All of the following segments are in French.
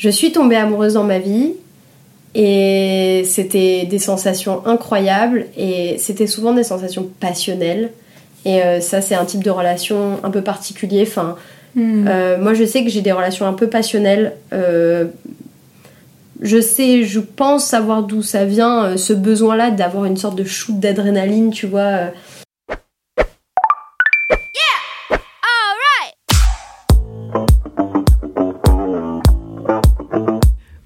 je suis tombée amoureuse dans ma vie et c'était des sensations incroyables et c'était souvent des sensations passionnelles. Et euh, ça, c'est un type de relation un peu particulier. Enfin, Hmm. euh, moi, je sais que j'ai des relations un peu passionnelles. Euh, je sais, je pense savoir d'où ça vient, ce besoin-là d'avoir une sorte de shoot d'adrénaline, tu vois.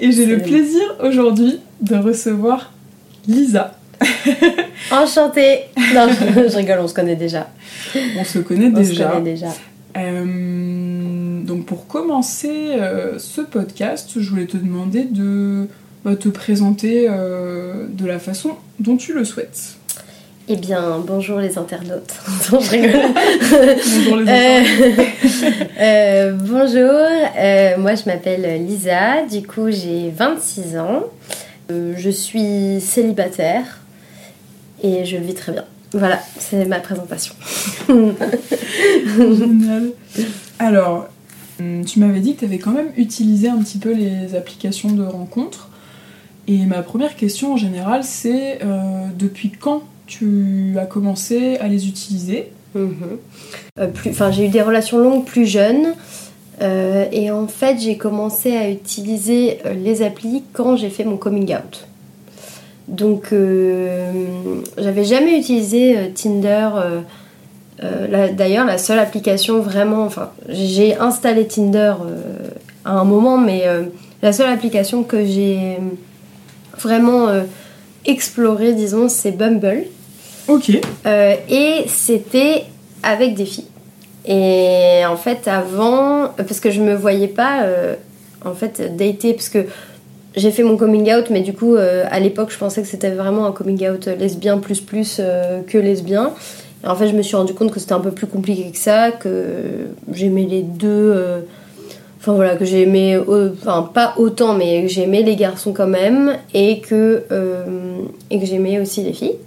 Et j'ai le plaisir aujourd'hui de recevoir Lisa. Enchantée Non, je rigole, on se connaît déjà. On se connaît On se déjà. connaît déjà. Euh, donc pour commencer euh, ce podcast, je voulais te demander de bah, te présenter euh, de la façon dont tu le souhaites. Eh bien, bonjour les internautes. Non, je rigole. Bonjour les Euh, euh, bonjour, euh, moi je m'appelle Lisa, du coup j'ai 26 ans, je suis célibataire et je vis très bien. Voilà, c'est ma présentation. Génial. Alors, hum, tu m'avais dit que tu avais quand même utilisé un petit peu les applications de rencontres. Et ma première question en général, c'est depuis quand tu as commencé à les utiliser Mhm. Euh, j'ai eu des relations longues plus jeunes. euh, et en fait, j'ai commencé à utiliser euh, les applis quand j'ai fait mon coming out. Donc, j'avais jamais utilisé Tinder. D'ailleurs, la seule application vraiment. Enfin, j'ai installé Tinder à un moment, mais la seule application que j'ai vraiment explorée, disons, c'est Bumble. Ok. Euh, et c'était avec des filles. Et en fait, avant, parce que je me voyais pas, euh, en fait, dater, parce que j'ai fait mon coming out, mais du coup, euh, à l'époque, je pensais que c'était vraiment un coming out lesbien plus plus euh, que lesbien. Et en fait, je me suis rendu compte que c'était un peu plus compliqué que ça, que j'aimais les deux. Enfin voilà, que j'aimais, enfin pas autant, mais j'aimais les garçons quand même, et que, et que j'aimais aussi les filles.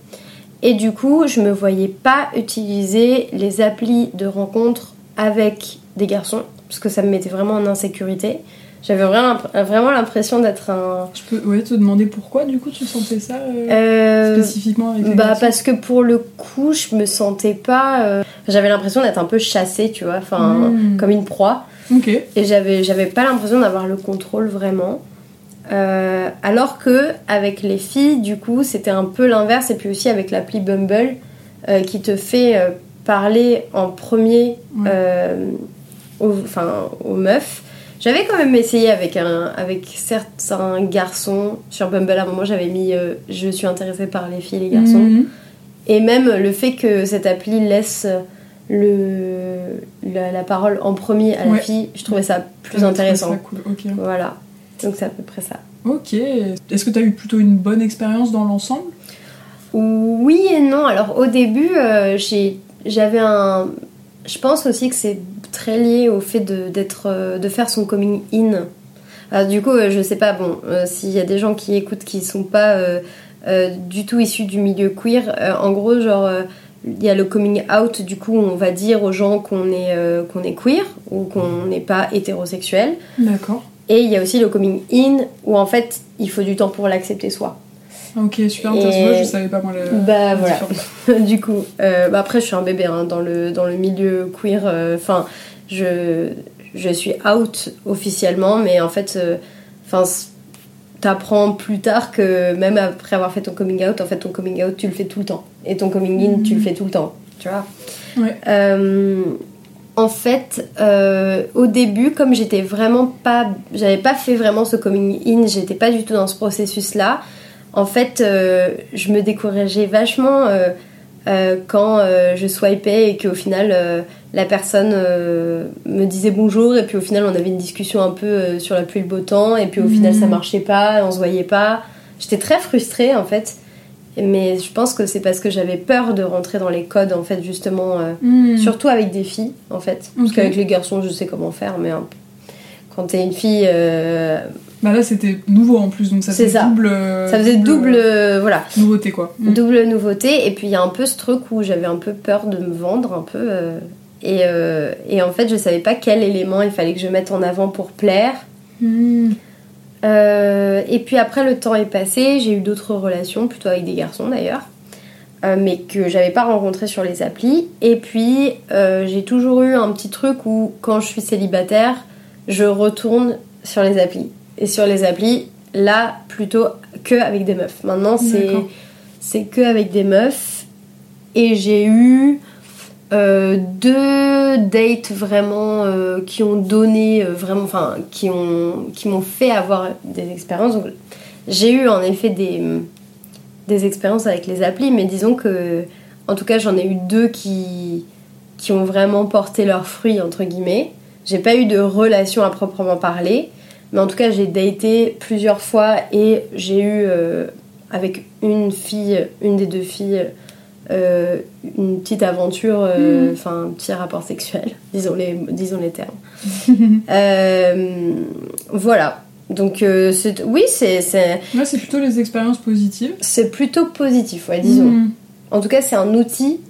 Et du coup, je me voyais pas utiliser les applis de rencontre avec des garçons, parce que ça me mettait vraiment en insécurité. J'avais vraiment, l'impression d'être un. Je peux ouais, te demander pourquoi du coup tu sentais ça euh, Euh, spécifiquement avec les bah garçons parce que pour le coup, je me sentais pas. euh, J'avais l'impression d'être un peu chassée, tu vois, enfin Hmm. comme une proie. Ok. Et j'avais, j'avais pas l'impression d'avoir le contrôle vraiment. Euh, alors que avec les filles, du coup, c'était un peu l'inverse. Et puis aussi avec l'appli Bumble, euh, qui te fait euh, parler en premier Ouais. aux, meufs. J'avais quand même essayé avec, un, avec certains garçons sur Bumble. À un moment, j'avais mis Je suis intéressée par les filles et les garçons. Mhm. Et même le fait que cette appli laisse le, la, la parole en premier à la Ouais. fille, je trouvais ça plus intéressant. ça cool. Voilà. Donc c'est à peu près ça. Ok. Est-ce que tu as eu plutôt une bonne expérience dans l'ensemble? Oui et non. Alors au début, euh, j'ai- j'avais un. Je pense aussi que c'est très lié au fait de, d'être, euh, de faire son coming in. Alors du coup, euh, je sais pas, bon, euh, s'il y a des gens qui écoutent qui sont pas euh, euh, du tout issus du milieu queer, en gros, genre, il y a le coming out, du coup, on va dire aux gens qu'on est, qu'on est queer ou qu'on n'est pas hétérosexuel. D'accord. Et il y a aussi le coming in, où en fait, il faut du temps pour l'accepter soi. Ok, super intéressant. Je savais pas moi la. Bah voilà. du coup, euh, bah après je suis un bébé hein, dans, le, dans le milieu queer. euh, Enfin, je, je suis out officiellement, mais en fait, euh, enfin, t'apprends plus tard que même après avoir fait ton coming out, en fait ton coming out tu le fais tout le temps. Et ton coming in tu le fais tout le temps, tu vois. Ouais. En fait, euh, au début, comme j'étais vraiment pas, j'avais pas fait vraiment ce coming in, j'étais pas du tout dans ce processus-là. En fait, euh, je me décourageais vachement euh, quand je swipais et qu'au final la personne me disait bonjour et puis au final on avait une discussion un peu sur la pluie et le beau temps et puis au final ça marchait pas, on se voyait pas. J'étais très frustrée en fait mais je pense que c'est parce que j'avais peur de rentrer dans les codes en fait justement hmm. surtout avec des filles en fait parce qu'avec les garçons je sais comment faire mais quand t'es une fille bah là c'était nouveau en plus donc ça faisait double. Ça faisait double, euh, voilà. Nouveauté quoi. Mm. Double nouveauté et puis il y a un peu ce truc où j'avais un peu peur de me vendre un peu euh, et, euh, et, en fait je savais pas quel élément il fallait que je mette en avant pour plaire. Mm. et puis après le temps est passé, j'ai eu d'autres relations plutôt avec des garçons d'ailleurs. mais que j'avais pas rencontré sur les applis. Et puis j'ai toujours eu un petit truc où quand je suis célibataire, je retourne sur les applis et sur les applis, là, plutôt que avec des meufs. Maintenant, c'est, c'est que avec des meufs. Et j'ai eu euh, deux dates vraiment euh, qui ont donné euh, vraiment, enfin, qui, ont, qui m'ont fait avoir des expériences. J'ai eu en effet des, des expériences avec les applis, mais disons que, en tout cas, j'en ai eu deux qui, qui ont vraiment porté leurs fruits, entre guillemets. J'ai pas eu de relation à proprement parler, mais en tout cas, j'ai daté plusieurs fois et j'ai eu avec une fille, une des deux filles, euh, une petite aventure, euh, mhm. enfin un petit rapport sexuel, disons les, disons les termes. voilà. Donc oui, c'est... c'est plutôt les expériences positives. C'est plutôt positif, ouais, disons. Mhm. En tout cas, c'est un outil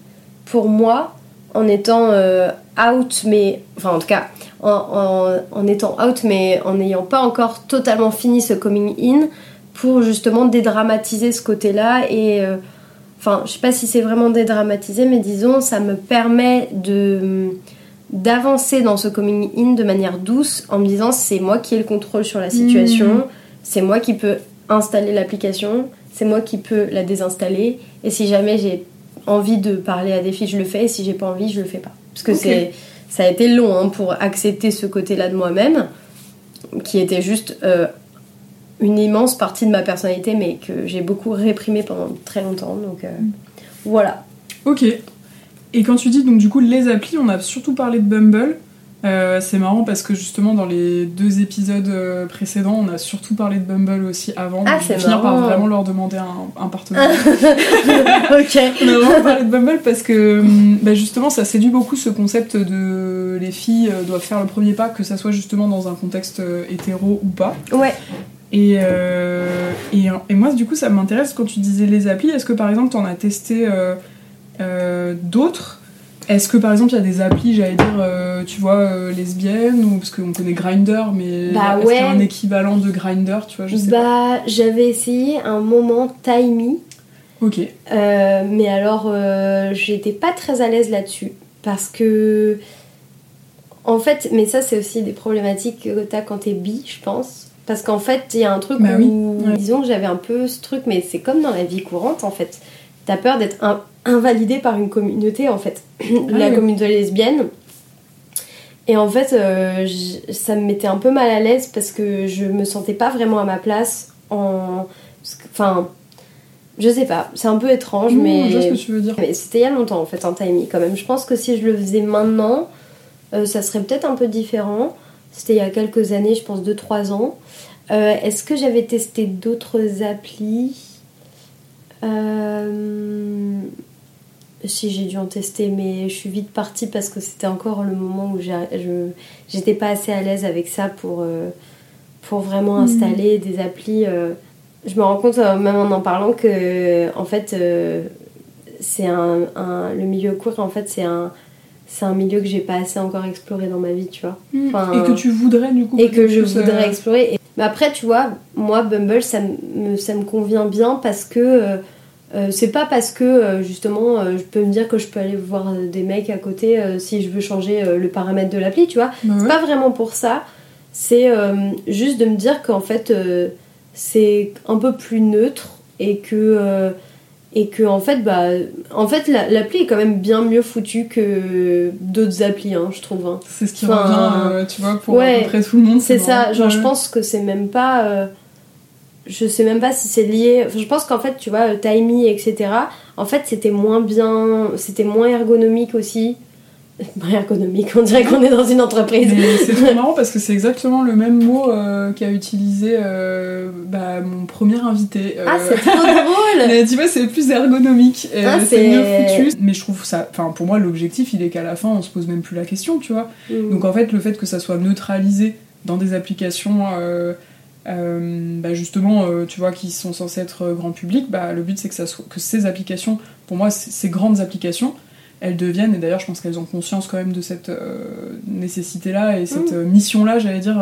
pour moi en étant out, mais... Enfin, en tout cas, en, étant out, mais en n'ayant pas encore totalement fini ce coming in, pour justement dédramatiser ce côté-là. Et euh, enfin, je sais pas si c'est vraiment dédramatiser, mais disons, ça me permet de d'avancer dans ce coming in de manière douce en me disant c'est moi qui ai le contrôle sur la situation, mmh. c'est moi qui peux installer l'application, c'est moi qui peux la désinstaller et si jamais j'ai envie de parler à des filles, je le fais et si j'ai pas envie, je le fais pas. Parce que c'est ça a été long hein, pour accepter ce côté-là de moi-même, qui était juste euh, une immense partie de ma personnalité, mais que j'ai beaucoup réprimé pendant très longtemps. Donc euh, voilà. Ok. Et quand tu dis donc du coup les applis, on a surtout parlé de Bumble. Euh, c'est marrant parce que justement dans les deux épisodes euh, précédents, on a surtout parlé de Bumble aussi avant. Ah, c'est finir par vraiment leur demander un, partenaire. ok. On a vraiment parlé de Bumble parce que hum, bah, justement ça séduit beaucoup ce concept de les filles doivent faire le premier pas, que ça soit justement dans un contexte hétéro ou pas. Ouais. Et, et, et, moi, du coup, ça m'intéresse quand tu disais les applis. Est-ce que par exemple, tu en as testé d'autres? Est-ce que par exemple il y a des applis, j'allais dire, euh, tu vois, euh, lesbiennes ou parce qu'on connaît Grinder, mais bah est-ce qu'il y a un équivalent de Grinder, tu vois, je sais bah, j'avais essayé un moment Timey. Ok. Euh, mais alors, j'étais pas très à l'aise là-dessus parce que, en fait, mais ça c'est aussi des problématiques que t'as quand t'es bi, je pense. Parce qu'en fait, il y a un truc bah où, disons que j'avais un peu ce truc, mais c'est comme dans la vie courante en fait. T'as peur d'être un invalidée par une communauté en fait, ah la communauté lesbienne. Et en fait, euh, ça me mettait un peu mal à l'aise parce que je me sentais pas vraiment à ma place en. Enfin, je sais pas, c'est un peu étrange, mais. Je ce que tu veux dire. Mais c'était il y a longtemps en fait, en timing quand même. Je pense que si je le faisais maintenant, euh, ça serait peut-être un peu différent. C'était il y a quelques années, je pense 2-3 ans. Euh, est-ce que j'avais testé d'autres applis? Euh si j'ai dû en tester, mais je suis vite partie parce que c'était encore le moment où j'étais pas assez à l'aise avec ça pour, euh, pour vraiment hmm. installer des applis. Je me rends compte, même en en parlant, que en fait, c'est un, le milieu court, en fait, c'est un, c'est un milieu que j'ai pas assez encore exploré dans ma vie, tu vois. Hmm. et que tu voudrais, du coup. Et que je voudrais explorer. Mais après, tu vois, moi, Bumble, ça me, ça me convient bien parce que euh, c'est pas parce que euh, justement euh, je peux me dire que je peux aller voir des mecs à côté si je veux changer le paramètre de l'appli, tu vois. C'est pas vraiment pour ça. C'est juste de me dire qu'en fait c'est un peu plus neutre et que et que en fait bah en fait l'appli est quand même bien mieux foutue que d'autres applis hein, je trouve hein. c'est ce qui revient tu vois pour rencontrer tout le monde c'est ça genre je pense que c'est même pas je sais même pas si c'est lié. je pense qu'en fait, tu vois, Timey, etc. En fait, c'était moins bien, c'était moins ergonomique aussi. Ergonomique, on dirait qu'on est dans une entreprise. C'est trop marrant parce que c'est exactement le même mot euh, qu'a utilisé euh, bah, mon premier invité. Euh, ah, c'est trop drôle Mais tu vois, c'est plus ergonomique. Ah, c'est mieux foutu. Mais je trouve ça. Enfin, pour moi, l'objectif, il est qu'à la fin, on se pose même plus la question, tu vois. Mm. Donc en fait, le fait que ça soit neutralisé dans des applications. bah justement, tu vois, qui sont censées être grand public, bah, le but c'est que, ça soit, que ces applications, pour moi, ces grandes applications, elles deviennent, et d'ailleurs je pense qu'elles ont conscience quand même de cette euh, nécessité-là et cette mm. euh, mission-là, j'allais dire,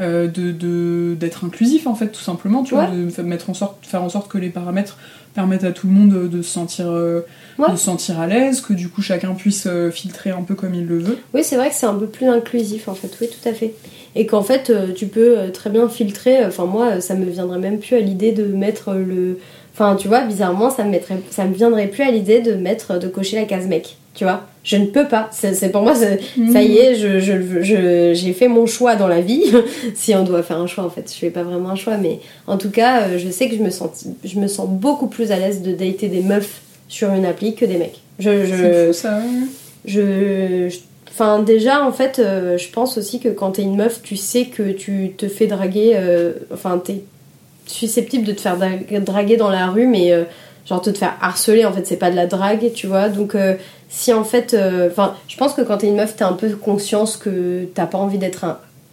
euh, de d'être inclusif en fait, tout simplement, tu vois, de mettre en sorte, faire en sorte que les paramètres permettent à tout le monde de se sentir, de se sentir à l'aise, que du coup chacun puisse filtrer un peu comme il le veut. Oui, c'est vrai que c'est un peu plus inclusif en fait, oui, tout à fait. Et qu'en fait, tu peux très bien filtrer, enfin moi, ça me viendrait même plus à l'idée de mettre le Enfin, tu vois, bizarrement, ça me, mettrait, ça me viendrait plus à l'idée de mettre, de cocher la case mec. Tu vois, je ne peux pas. C'est pour moi, ça y est, je, je, j'ai fait mon choix dans la vie. si on doit faire un choix, en fait, je fais pas vraiment un choix, mais en tout cas, euh, je sais que je me sens, je me sens beaucoup plus à l'aise de dater des meufs sur une appli que des mecs. Je, je, fou, ça. Je, Enfin, déjà, en fait, euh, je pense aussi que quand t'es une meuf, tu sais que tu te fais draguer. Euh, enfin, t'es susceptible de te faire draguer dans la rue, mais euh, genre te faire harceler, en fait, c'est pas de la drague, tu vois. Donc, euh, si en fait. Euh, enfin, je pense que quand t'es une meuf, t'as un peu conscience que t'as pas envie d'être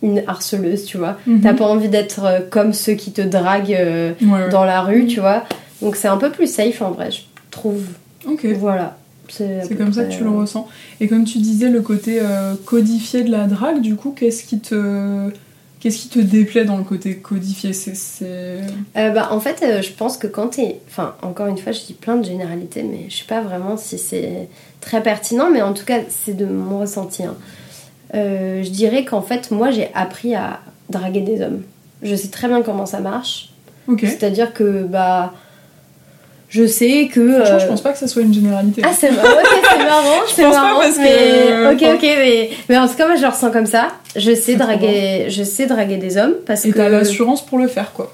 une harceleuse, tu vois. Mhm. T'as pas envie d'être comme ceux qui te draguent dans la rue, tu vois. Donc, c'est un peu plus safe en vrai, je trouve. Ok. Voilà. C'est comme ça que tu le ressens. Et comme tu disais, le côté codifié de la drague, du coup, qu'est-ce qui te Qu'est-ce qui te déplaît dans le côté codifié c'est, euh, bah, En fait, euh, je pense que quand t'es... Enfin, encore une fois, je dis plein de généralités, mais je sais pas vraiment si c'est très pertinent, mais en tout cas, c'est de mon ressenti. Hein. Euh, je dirais qu'en fait, moi, j'ai appris à draguer des hommes. Je sais très bien comment ça marche. C'est-à-dire que, bah je sais que. Franchement, je pense pas que ça soit une généralité. Ah, c'est marrant, c'est marrant, c'est marrant. parce que... Ok, ok, mais... mais en tout cas, moi je le ressens comme ça. Je sais, draguer, je sais draguer des hommes parce Et que. Et t'as l'assurance pour le faire, quoi.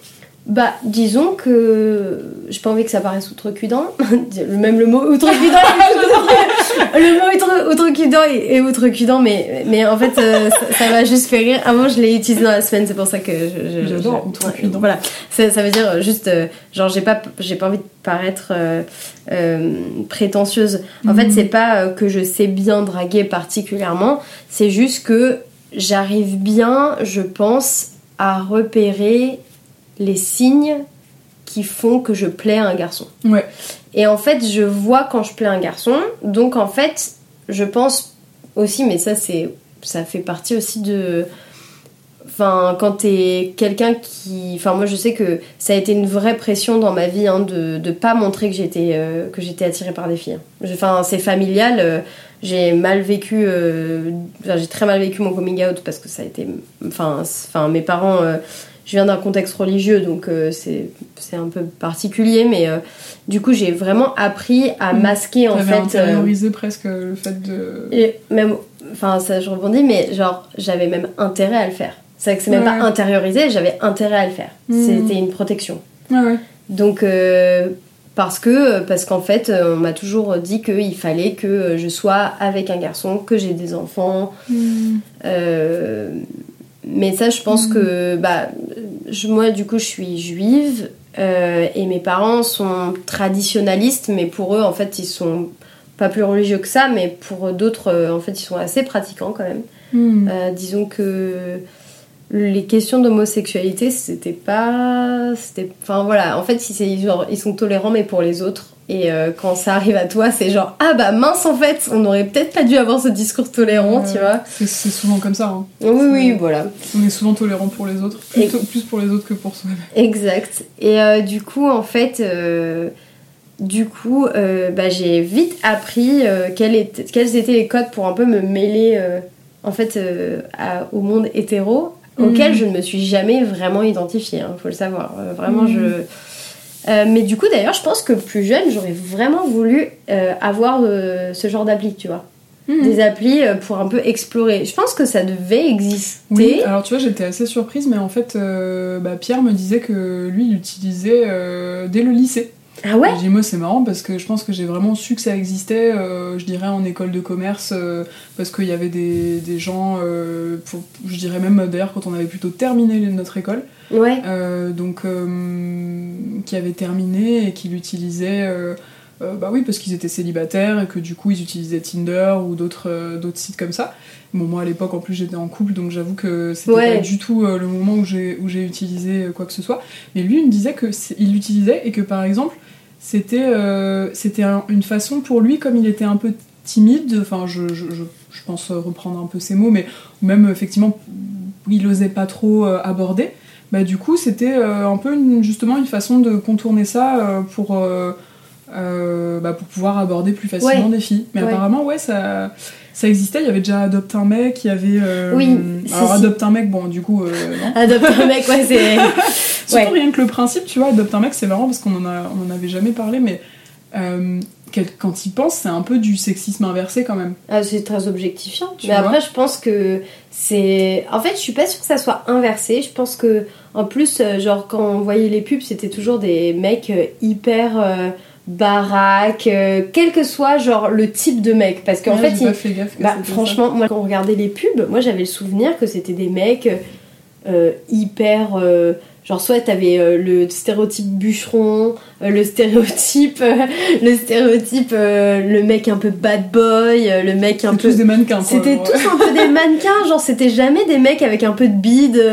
Bah, disons que j'ai pas envie que ça paraisse outrecuidant. Même le mot outrecuidant, le mot outrecuidant est, outrecuidant, mais, mais en fait, euh, ça, va juste faire rire. Avant, je l'ai utilisé dans la semaine, c'est pour ça que j'adore outrecuidant. Voilà, ça, ça, veut dire juste, euh, genre, j'ai pas, j'ai pas envie de paraître euh, prétentieuse. En fait, mhm. c'est pas que je sais bien draguer particulièrement, c'est juste que j'arrive bien, je pense, à repérer les signes qui font que je plais à un garçon. Ouais. Et en fait, je vois quand je plais à un garçon. Donc en fait, je pense aussi, mais ça c'est, ça fait partie aussi de, enfin quand t'es quelqu'un qui, enfin moi je sais que ça a été une vraie pression dans ma vie hein, de de pas montrer que j'étais euh, que j'étais attirée par des filles. Enfin c'est familial. Euh, j'ai mal vécu, euh, j'ai très mal vécu mon coming out parce que ça a été, enfin, enfin mes parents je viens d'un contexte religieux, donc euh, c'est un peu particulier, mais euh, du coup j'ai vraiment appris à mm. masquer en fait. Euh, intériorisé presque le fait de. Et même, enfin ça je rebondis, mais genre j'avais même intérêt à le faire. C'est vrai que c'est même pas intériorisé, j'avais intérêt à le faire. Mm. C'était une protection. Ouais, donc parce que parce qu'en fait on m'a toujours dit qu'il fallait que je sois avec un garçon, que j'ai des enfants. Mm. Mais ça, je pense que bah, moi, du coup, je suis juive euh, et mes parents sont traditionnalistes, mais pour eux, en fait, ils sont pas plus religieux que ça, mais pour d'autres, euh, en fait, ils sont assez pratiquants quand même. Hmm. Euh, disons que les questions d'homosexualité, c'était pas. Enfin voilà, en fait, ils, ils sont tolérants, mais pour les autres. Et euh, quand ça arrive à toi, c'est genre ah bah mince en fait, on aurait peut-être pas dû avoir ce discours tolérant, tu vois. C'est souvent comme ça. Hein. Oui oui voilà. On est souvent tolérant pour les autres, plus pour les autres que pour soi-même. Exact. Et euh, du coup en fait, euh, du coup bah, j'ai vite appris quels, étaient, quels étaient les codes pour un peu me mêler en fait au monde hétéro auquel mhm. je ne me suis jamais vraiment identifiée. Il hein, faut le savoir. vraiment mhm. je euh, mais du coup, d'ailleurs, je pense que plus jeune, j'aurais vraiment voulu euh, avoir euh, ce genre d'appli, tu vois. Mhm. Des applis euh, pour un peu explorer. Je pense que ça devait exister. Oui, alors tu vois, j'étais assez surprise, mais en fait, bah, Pierre me disait que lui, il l'utilisait dès le lycée. Ah ouais moi c'est marrant parce que je pense que j'ai vraiment su que ça existait, euh, je dirais en école de commerce, euh, parce qu'il y avait des, des gens, euh, je dirais même d'ailleurs quand on avait plutôt terminé notre école, ouais. donc qui avaient terminé et qui l'utilisaient, bah oui parce qu'ils étaient célibataires et que du coup ils utilisaient Tinder ou d'autres d'autres sites comme ça. Bon moi à l'époque en plus j'étais en couple donc j'avoue que c'était pas du tout le moment où j'ai où j'ai utilisé quoi que ce soit. Mais lui il me disait que il l'utilisait et que par exemple c'était euh, une façon pour lui, comme il était un peu timide, enfin je, je, je, pense reprendre un peu ses mots, mais même effectivement il osait pas trop euh, aborder, bah du coup c'était euh, un peu justement une façon de contourner ça pour, bah, pour pouvoir aborder plus facilement des filles. Mais apparemment ouais ça ça existait, il y avait déjà Adopte un mec, il y avait. oui. Alors Adopte un mec, bon, du coup. non. Adopte un mec, ouais, c'est. Surtout rien que le principe, tu vois, adopte un mec, c'est marrant parce qu'on en, a, on en avait jamais parlé, mais euh, quand il pense, c'est un peu du sexisme inversé quand même. Ah, c'est très objectifiant. mais après, je pense que c'est. En fait, je suis pas sûre que ça soit inversé. Je pense que, en plus, euh, genre, quand on voyait les pubs, c'était toujours des mecs euh, hyper. baraques, quel que soit genre le type de mec parce qu'en fait, il... fait gaffe bah, franchement moi quand on regardait les pubs moi j'avais le souvenir que c'était des mecs hyper Genre soit t'avais euh, le stéréotype bûcheron, euh, le stéréotype, euh, le stéréotype, le mec un peu bad boy, le mec un peu. tous des mannequins. C'était tous un peu des mannequins. Genre c'était jamais des mecs avec un peu de bide,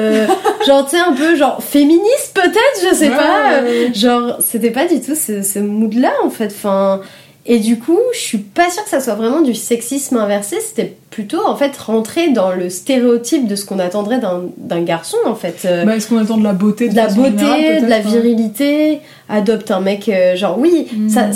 genre tu sais un peu genre féministe peut-être, je sais pas. genre c'était pas du tout ce, ce mood là en fait. Enfin et du coup, je suis pas sûre que ça soit vraiment du sexisme inversé, c'était plutôt en fait rentrer dans le stéréotype de ce qu'on attendrait d'un garçon en fait. Euh, bah, est-ce qu'on attend de la beauté De, la beauté, de la hein. virilité, adopte un mec, euh, genre oui, hmm. ça.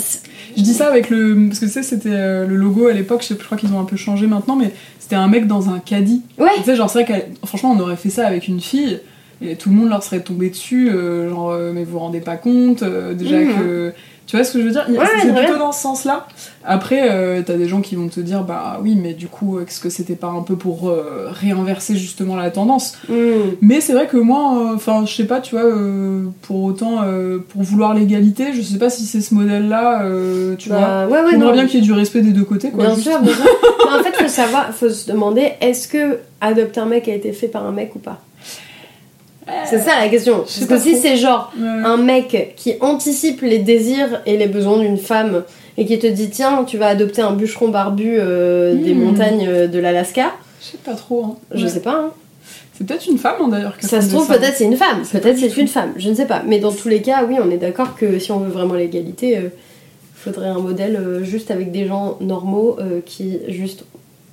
Je dis ça avec le. Parce que tu sais, c'était euh, le logo à l'époque, je, je crois qu'ils ont un peu changé maintenant, mais c'était un mec dans un caddie. Ouais. Tu sais, genre, c'est vrai que franchement, on aurait fait ça avec une fille, et tout le monde leur serait tombé dessus, genre, mais vous vous rendez pas compte, déjà hmm. que tu vois ce que je veux dire? C'est plutôt dans ce sens-là. Après, euh, t'as des gens qui vont te dire, bah oui, mais du coup, est-ce que c'était pas un peu pour euh, réinverser justement la tendance? Mm. Mais c'est vrai que moi, enfin, je sais pas, tu vois, euh, pour autant, pour vouloir l'égalité, je sais pas si c'est ce modèle-là, tu bah, vois. Ouais, J'aimerais bien qu'il y ait du respect des deux côtés, quoi. Bien sûr, bien sûr. en fait, faut savoir, faut se demander, est-ce que adopter un mec a été fait par un mec ou pas? C'est ça la question. Parce que si c'est genre un mec qui anticipe les désirs et les besoins d'une femme et qui te dit tiens tu vas adopter un bûcheron barbu euh, des hmm. montagnes euh, de l'Alaska. Je sais pas trop. Hein. Je sais pas. Hein. C'est peut-être une femme hein, d'ailleurs. Ça se trouve peut-être c'est une femme. Peut-être c'est une femme. Je ne sais pas. Mais dans tous les cas oui on est d'accord que si on veut vraiment l'égalité. il euh, faudrait un modèle juste avec des gens normaux qui juste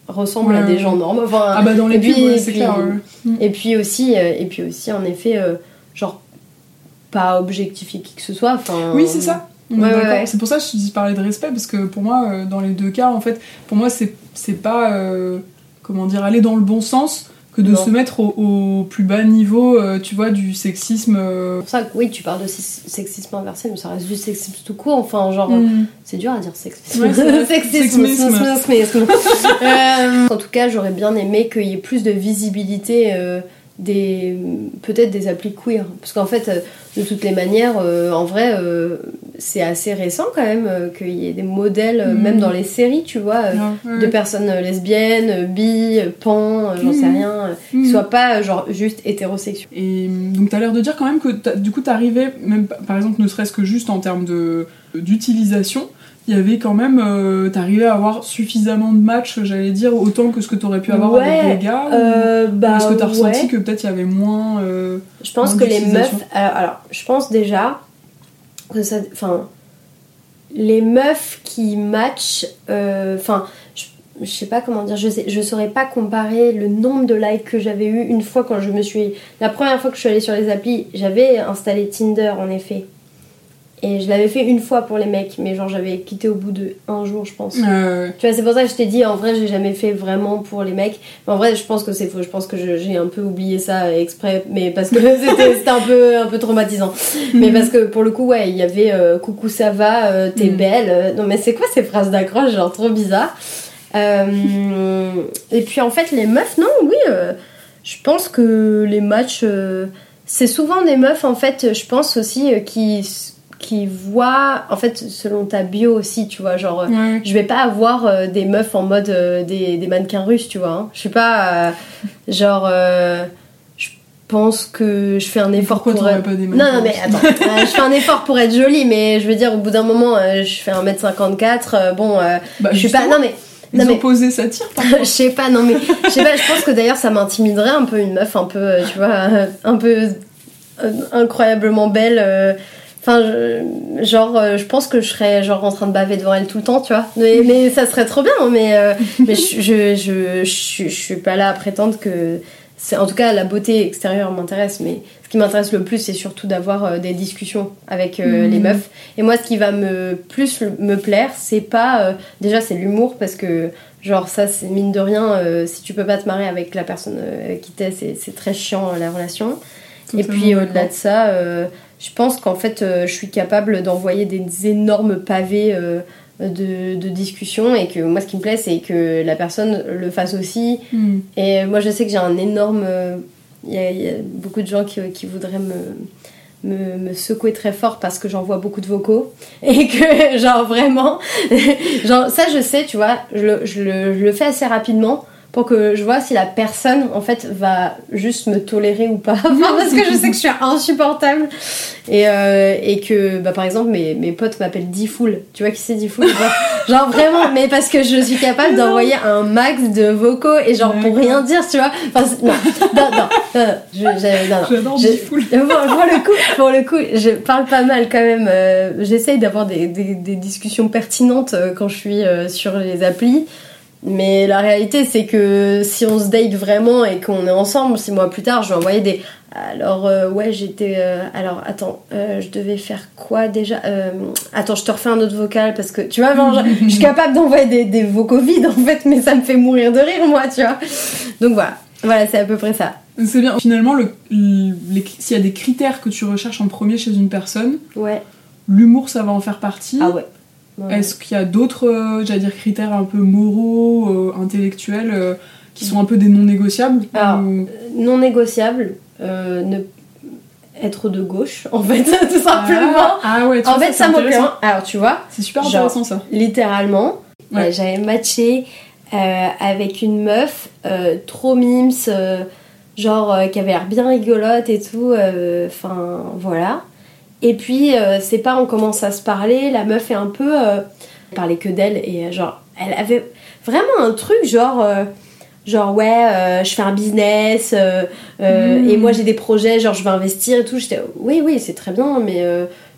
ressemble à des gens normaux. Enfin, ah bah dans les pubs, c'est clair. Et puis aussi, euh, et puis aussi en effet, euh, genre pas objectifier qui que ce soit. Enfin. Oui, c'est ça. C'est pour ça que je parlais de respect parce que pour moi, euh, dans les deux cas, en fait, pour moi, c'est pas comment dire aller dans le bon sens que de se mettre au, plus bas niveau, euh, tu vois, du sexisme. C'est pour ça oui, tu parles de sexisme inversé, mais ça reste du sexisme tout court. Enfin, genre, mm. c'est dur à dire sexisme. sexisme. sexisme. euh, en tout cas, j'aurais bien aimé qu'il y ait plus de visibilité euh, des peut-être des applis queer. Parce qu'en fait euh, de toutes les manières euh, en vrai euh, c'est assez récent quand même qu'il y ait des modèles même dans les séries tu vois de personnes lesbiennes bi pan j'en sais rien qui soient pas genre juste hétérosexuels et donc t'as l'air de dire quand même que du coup t'arrivais même par exemple ne serait-ce que juste en termes de d'utilisation il y avait quand même, euh, t'arrivais à avoir suffisamment de matchs, j'allais dire, autant que ce que t'aurais pu avoir avec des gars euh, bah, Est-ce que t'as ressenti que peut-être il y avait moins. Euh, je pense que les meufs. Alors, je pense déjà que ça. Enfin, les meufs qui matchent. Euh, enfin, je, je, sais pas comment dire, je, sais, je saurais pas comparer le nombre de likes que j'avais eu une fois quand je me suis. La première fois que je suis allée sur les applis, j'avais installé Tinder en effet. Et je l'avais fait une fois pour les mecs, mais genre j'avais quitté au bout de un jour, je pense. Tu vois, c'est pour ça que je t'ai dit, en vrai, j'ai jamais fait vraiment pour les mecs. Mais en vrai, je pense que c'est faux. Je pense que j'ai un peu oublié ça exprès, mais parce que c'était un peu, un peu traumatisant. mais parce que pour le coup, ouais, il y avait euh, coucou, ça va, euh, t'es mm. belle. Euh, non, mais c'est quoi ces phrases d'accroche, genre trop bizarre? Et puis en fait, les meufs, non, oui, je pense que les matchs, c'est souvent des meufs, en fait, je pense aussi, qui, qui voient, en fait, selon ta bio aussi, tu vois, genre, euh, Ouais. je vais pas avoir euh, des meufs en mode euh, des, des mannequins russes, tu vois. hein. Je suis pas, euh, genre, je pense que je fais un effort Pourquoi pour être- pas des non, non, mais attends, je fais un effort pour être jolie, mais je veux dire, au bout d'un moment, je fais 1m54, euh, bon, Bah, je suis pas. Non, mais. Non, mais opposés s'attirent je sais pas, non, mais. Je sais pas, je pense que d'ailleurs, ça m'intimiderait un peu une meuf, un peu, tu vois, un peu incroyablement belle. Enfin, je- genre, euh, je pense que je serais genre en train de baver devant elle tout le temps, tu vois. Mais, mais ça serait trop bien, mais, euh, mais je, je, je, je, suis pas là à prétendre que. c'est En tout cas, la beauté extérieure m'intéresse, mais ce qui m'intéresse le plus, c'est surtout d'avoir euh, des discussions avec euh, Mhm. les meufs. Et moi, ce qui va me plus me plaire, c'est pas. déjà, c'est l'humour, parce que, genre, ça, c'est mine de rien, si tu peux pas te marrer avec la personne avec qui t'es, c'est c'est très chiant la relation. Et puis au-delà de ça, je pense qu'en fait, euh, je suis capable d'envoyer des énormes pavés euh, de, de discussion et que moi, ce qui me plaît, c'est que la personne le fasse aussi. Hmm. Et moi, je sais que j'ai un énorme. euh, Il y, a- il y a beaucoup de gens qui, qui voudraient me, me, me secouer très fort parce que j'envoie beaucoup de vocaux et que, genre, vraiment. genre, ça, je sais, tu vois, je le, je le, je le fais assez rapidement pour que je vois si la personne en fait va juste me tolérer ou pas. Parce que je sais que je suis insupportable. Et, euh, et que bah, par exemple mes, mes potes m'appellent Diffoul. Tu vois qui c'est pas genre vraiment mais parce que je suis capable d'envoyer un max de vocaux et genre pour rien dire tu vois. Enfin, non. Non non. Non, non, je- non, non. Je- pour, pour le coup, pour le coup, je parle pas mal quand même. euh, J'essaye d'avoir des, des- des discussions pertinentes euh, quand je suis euh, sur les applis. Mais la réalité, c'est que si on se date vraiment et qu'on est ensemble, six mois plus tard, je vais envoyer des. Alors, euh, ouais, j'étais. euh, alors, attends, euh, je devais faire quoi déjà Attends, je te refais un autre vocal parce que tu vois, je, je suis capable d'envoyer des, des vocaux vides en fait, mais ça me fait mourir de rire, moi, tu vois. Donc voilà, voilà, c'est à peu près ça. C'est bien. Finalement, le- s'il y a des critères que tu recherches en premier chez une personne, Ouais. l'humour, ça va en faire partie. Ah ouais. Ouais. Est-ce qu'il y a d'autres, euh, j'allais dire, critères un peu moraux, euh, intellectuels, euh, qui sont un peu des non négociables Alors, ou- non négociable, ne être de gauche, en fait, tout simplement. Ah, ah ouais, tu en vois, fait, ça intéressant. plaît. Alors, tu vois, C'est super Genre- intéressant ça. littéralement, Ouais. euh, j'avais matché euh, avec une meuf euh, trop mimes, genre qui avait l'air bien rigolote et tout. Enfin, voilà. Et puis, euh, ses parents commencent à se parler. La meuf est un peu. Euh, elle parlait que d'elle et euh, genre, elle avait vraiment un truc genre. euh, Genre ouais, je fais un business euh, Mm. et moi j'ai des projets, genre je vais investir et tout. J'étais oui oui c'est très bien, mais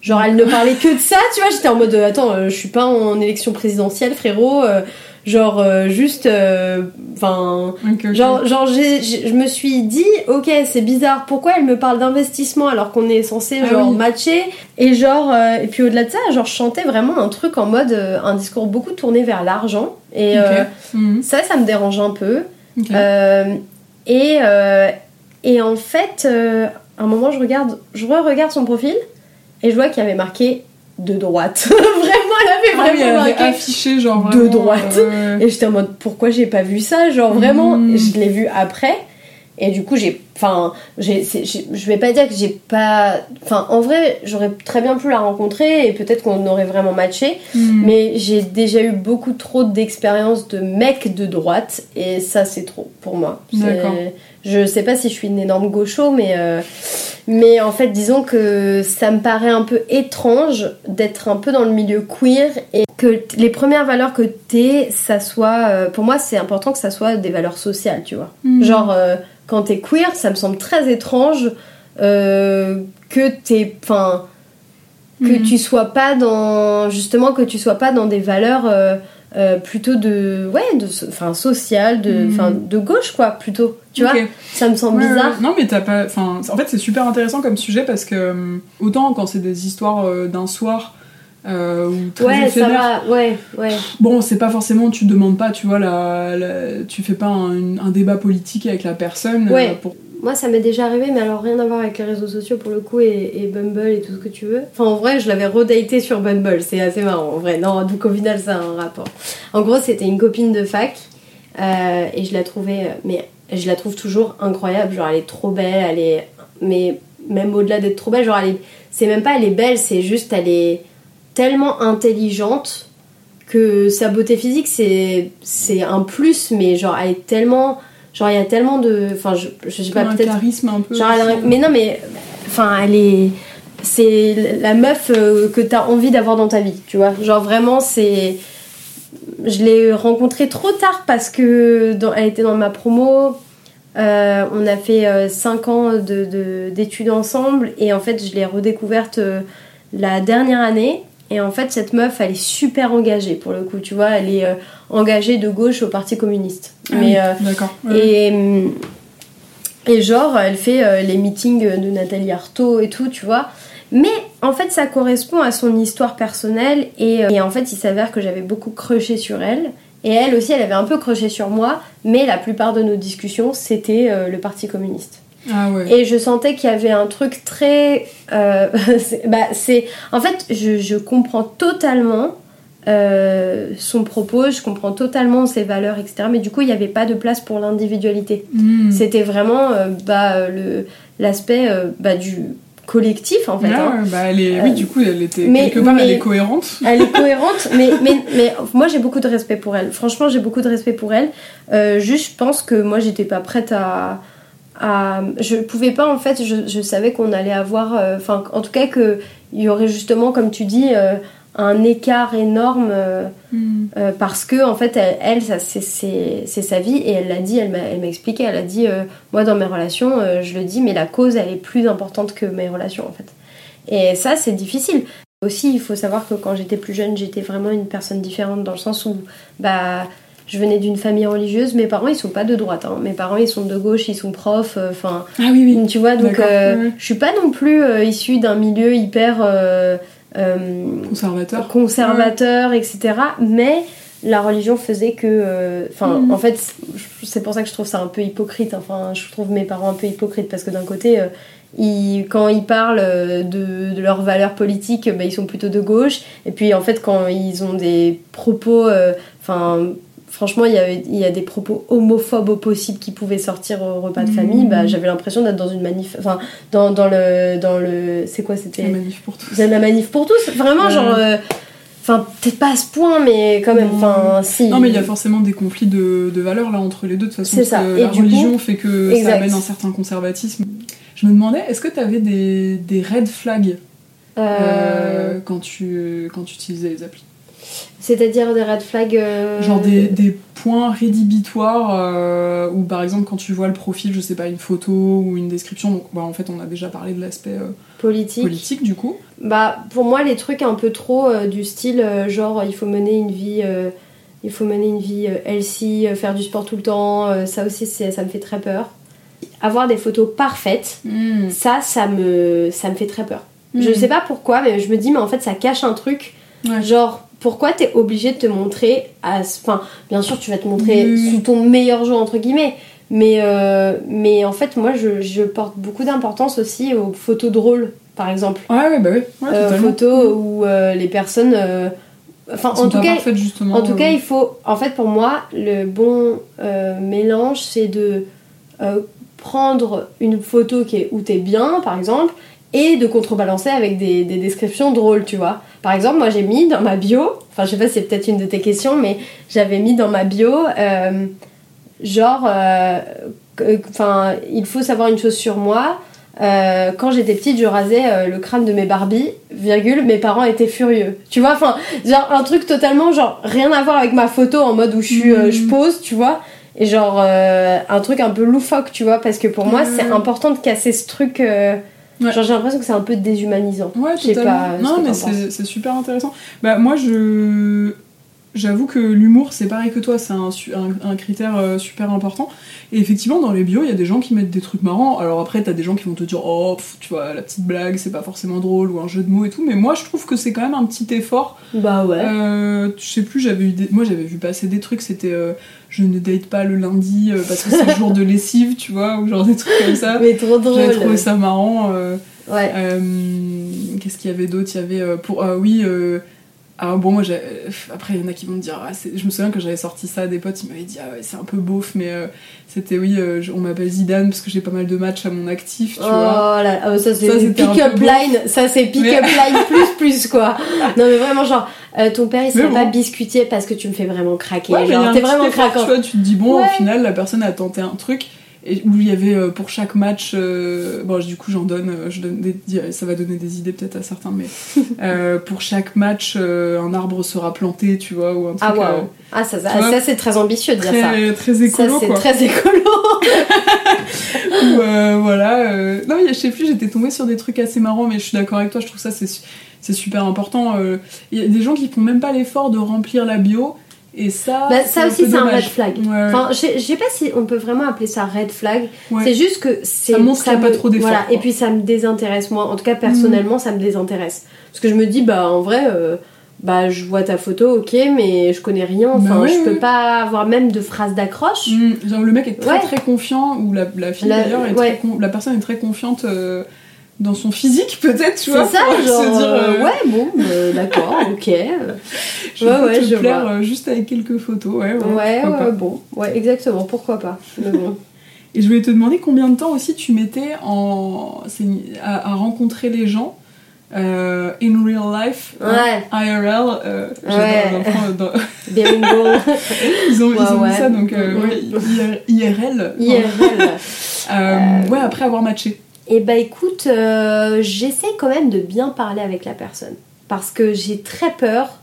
genre elle ne parlait que de ça, tu vois. J'étais en mode attends, je suis pas en élection présidentielle frérot, genre euh, juste, euh, enfin. Genre, genre je me suis dit, ok, c'est bizarre, pourquoi elle me parle d'investissement alors qu'on est censé Ah genre oui. matcher? Et genre, euh, et puis au-delà de ça, genre je chantais vraiment un truc en mode, un discours beaucoup tourné vers l'argent. Et Mhm. ça, ça me dérange un peu. Et, et en fait, à un moment, je regarde, je re-regarde son profil et je vois qu'il y avait marqué de droite. vraiment, elle avait Ah oui, elle vraiment avait affiché genre de vraiment, droite. euh, Et j'étais en mode pourquoi j'ai pas vu ça Genre vraiment, Mhm. je l'ai vu après. Et du coup, j'ai. Enfin, je vais pas dire que j'ai pas. Enfin, en vrai, j'aurais très bien pu la rencontrer et peut-être qu'on aurait vraiment matché. hmm. Mais j'ai déjà eu beaucoup trop d'expériences de mecs de droite et ça, c'est trop pour moi. Je sais pas si je suis une énorme gaucho, mais. euh, Mais en fait, disons que ça me paraît un peu étrange d'être un peu dans le milieu queer et que les premières valeurs que t'es, ça soit. euh, pour moi, c'est important que ça soit des valeurs sociales, tu vois. Hmm. Genre, euh, quand t'es queer, ça me semble très étrange euh, que t'es. Enfin. Que Mhm. tu sois pas dans. Justement, que tu sois pas dans des valeurs. euh, euh, plutôt de ouais de enfin sociales de Mhm. enfin de gauche quoi plutôt tu vois? Ça me semble Ouais, bizarre. Non, mais t'as pas. Enfin, en fait, c'est super intéressant comme sujet parce que autant quand c'est des histoires d'un soir euh, ou très ouais ça éphémères, va ouais ouais bon, c'est pas forcément. Tu demandes pas, tu vois, la, la- tu fais pas un, un débat politique avec la personne. euh, Ouais. pour... Moi, ça m'est déjà arrivé, mais alors rien à voir avec les réseaux sociaux pour le coup et, Bumble et tout ce que tu veux. Enfin, en vrai, je l'avais redaté sur Bumble, c'est assez marrant en vrai. Non, donc au final, ça a un rapport. En gros, c'était une copine de fac euh, et je la trouvais, mais je la trouve toujours incroyable. Genre, elle est trop belle, elle est. Mais même au-delà d'être trop belle, genre, elle est. C'est même pas elle est belle, c'est juste elle est tellement intelligente que sa beauté physique, c'est c'est un plus, mais genre, elle est tellement Genre, il y a tellement de. Enfin, je, je sais pas, peut-être. charisme un peu. Genre, elle- mais non, mais. Enfin, elle est. C'est la meuf euh, que t'as envie d'avoir dans ta vie, tu vois. Genre, vraiment, c'est. Je l'ai rencontrée trop tard parce que dans- elle était dans ma promo. Euh, on a fait 5 ans de- de- d'études ensemble et en fait, je l'ai redécouverte euh, la dernière année. Et en fait, cette meuf, elle est super engagée pour le coup, tu vois. Elle est euh, engagée de gauche au Parti communiste. Ah mais oui, euh, D'accord. et, hum, et genre, elle fait euh, les meetings de Nathalie Arthaud et tout, tu vois. Mais en fait, ça correspond à son histoire personnelle. Et, et en fait, il s'avère que j'avais beaucoup crushé sur elle. Et elle aussi, elle avait un peu crushé sur moi. Mais la plupart de nos discussions, c'était euh, le Parti communiste. Ah ouais. Et je sentais qu'il y avait un truc très. euh, c'est- bah, c'est. En fait, je, je comprends totalement euh, son propos, je comprends totalement ses valeurs, etc. Mais du coup, il n'y avait pas de place pour l'individualité. Hmm. C'était vraiment euh, bah, le- l'aspect bah, du collectif, en fait. Ah hein. bah elle est... Oui, du coup, elle était mais- quelque part, elle est cohérente. Elle est cohérente, mais, mais, mais moi j'ai beaucoup de respect pour elle. Franchement, j'ai beaucoup de respect pour elle. Juste, je pense que moi j'étais pas prête à. À je pouvais pas, en fait, je, je savais qu'on allait avoir. euh, Enfin, en tout cas, qu'il y aurait justement, comme tu dis, euh, un écart énorme euh, Hmm. parce que, en fait, elle, elle, ça, c'est, c'est, c'est sa vie et elle l'a dit, elle m'a, elle m'a expliqué, elle a dit Moi dans mes relations, je le dis, mais la cause elle est plus importante que mes relations en fait. Et ça, c'est difficile. Aussi, il faut savoir que quand j'étais plus jeune, j'étais vraiment une personne différente dans le sens où bah, je venais d'une famille religieuse. Mes parents, ils sont pas de droite. hein. Mes parents, ils sont de gauche, ils sont profs. euh, Enfin, Ah oui, oui. tu vois, donc euh, je suis pas non plus euh, issue d'un milieu hyper Conservateur. conservateur, etc. Mais la religion faisait que. Enfin, Mhm. en fait, c'est pour ça que je trouve ça un peu hypocrite. Enfin, je trouve mes parents un peu hypocrites parce que d'un côté. ils- quand ils parlent de, de leurs valeurs politiques, bah, ils sont plutôt de gauche. Et puis en fait, quand ils ont des propos, euh, enfin, franchement, il y, avait, il y a des propos homophobes au possible qui pouvaient sortir au repas de famille. Mhm. Bah, j'avais l'impression d'être dans une manif, enfin, dans, dans le, dans le, c'est quoi, c'était? La manif pour tous. la manif pour tous, vraiment, Ouais. genre. euh, Enfin, peut-être pas à ce point, mais quand même. Non. Enfin, si. Non, mais il y a forcément des conflits de, de valeurs là entre les deux, de toute façon. Ça. la religion coup- fait que Exact. ça amène un certain conservatisme. Je me demandais, est-ce que tu avais des, des red flags Euh, euh, quand, tu, quand tu utilisais les applis? C'est-à-dire des red flags. euh, Genre des, des points rédhibitoires euh, ou par exemple quand tu vois le profil, je sais pas, une photo ou une description, donc bah, en fait on a déjà parlé de l'aspect euh, politiques. politique du coup. Bah, pour moi, les trucs un peu trop euh, du style, genre, il faut mener une vie. il faut mener une vie healthy, faire du sport tout le temps, ça aussi, ça me fait très peur. Avoir des photos parfaites, ça, ça me, ça me fait très peur. Je Mm. sais pas pourquoi, mais je me dis, mais en fait, ça cache un truc. Ouais. Genre, pourquoi t'es obligé de te montrer à. ce- Enfin, bien sûr, tu vas te montrer Mm. sous ton meilleur jour, entre guillemets. Mais, euh, mais en fait, moi, je, je porte beaucoup d'importance aussi aux photos drôles, par exemple. Ouais, ouais, bah oui, ouais, Euh, photos où euh, les personnes. Enfin, en tout cas. justement. En tout cas, il faut. En fait, pour moi, le bon mélange, c'est de prendre une photo qui est où t'es bien, par exemple, et de contrebalancer avec des, des descriptions drôles, tu vois. Par exemple, moi, j'ai mis dans ma bio. Enfin, je sais pas, si c'est peut-être une de tes questions, mais j'avais mis dans ma bio. euh, genre. euh, Enfin, il faut savoir une chose sur moi. Euh, quand j'étais petite, je rasais le crâne de mes Barbies, virgule, mes parents étaient furieux. Tu vois, enfin, genre un truc totalement, genre, rien à voir avec ma photo en mode où je Mhm. pose, tu vois. Et genre, euh, un truc un peu loufoque, tu vois, parce que pour moi, c'est Mhm. important de casser ce truc. euh, Ouais. Genre, j'ai l'impression que c'est un peu déshumanisant. Ouais, totalement. pas, non, mais c'est super intéressant. Bah, moi, je. J'avoue que l'humour, c'est pareil que toi, c'est un, un, critère euh, super important. Et effectivement, dans les bios, il y a des gens qui mettent des trucs marrants. Alors après, t'as des gens qui vont te dire, oh, tu vois, la petite blague, c'est pas forcément drôle, ou un jeu de mots et tout. Mais moi, je trouve que c'est quand même un petit effort. Bah ouais. Euh, je sais plus, j'avais eu des... moi j'avais vu passer des trucs, c'était euh, je ne date pas le lundi parce que c'est le jour de lessive, tu vois, ou genre des trucs comme ça. Mais trop drôle. J'avais trouvé ça marrant. ouais. Qu'est-ce qu'il y avait d'autre? Il y avait pour. oui alors bon, moi, après, il y en a qui vont me dire, ah, je me souviens que j'avais sorti ça à des potes, ils m'avaient dit, ah ouais, c'est un peu beauf, mais euh, c'était, oui, euh, on m'appelle Zidane parce que j'ai pas mal de matchs à mon actif, tu oh vois. Là, oh, ça c'est pick-up line, ça c'est pick-up line plus plus quoi. Non mais vraiment, genre, euh, ton père il serait pas biscuitier parce que tu me fais vraiment craquer. genre, t'es vraiment craquant. Tu vois, tu te dis, bon, au final, la personne a tenté un truc et où il y avait euh, pour chaque match euh, bon du coup j'en donne euh, je donne des, ça va donner des idées peut-être à certains mais pour chaque match un arbre sera planté tu vois ou un truc ah wow. ah ça, ça, c'est très ambitieux de dire ça. Très écolo ça c'est très écolo. Ou voilà non je sais plus j'étais tombée sur des trucs assez marrants mais je suis d'accord avec toi je trouve ça c'est c'est super important il y a des gens qui font même pas l'effort de remplir la bio et ça, bah, ça aussi, c'est un red flag. Enfin, je sais pas si on peut vraiment appeler ça red flag. C'est juste que c'est. Ça montre qu'il n'y a pas trop d'efforts. Voilà. Et puis ça me désintéresse, moi. En tout cas, personnellement, ça me désintéresse. Parce que je me dis, bah en vrai, euh, bah je vois ta photo, ok, mais je connais rien. Bah enfin, je peux pas avoir même de phrase d'accroche. Mmh. Genre, le mec est très très confiant, ou la, la fille d'ailleurs, la personne est très confiante. Euh, dans son physique peut-être tu vois c'est ça genre se dire, euh, ouais bon euh, d'accord ok. Je ouais, ouais, te je plaire euh, juste avec quelques photos ouais ouais, ouais, bon ouais exactement pourquoi pas mais bon. Et je voulais te demander combien de temps aussi tu mettais en à, rencontrer les gens in real life ouais. IRL euh, ouais. dans... ils ont, ils ont dit ça donc ouais, IRL IRL ouais après avoir matché eh bah écoute, euh, j'essaie quand même de bien parler avec la personne. Parce que j'ai très peur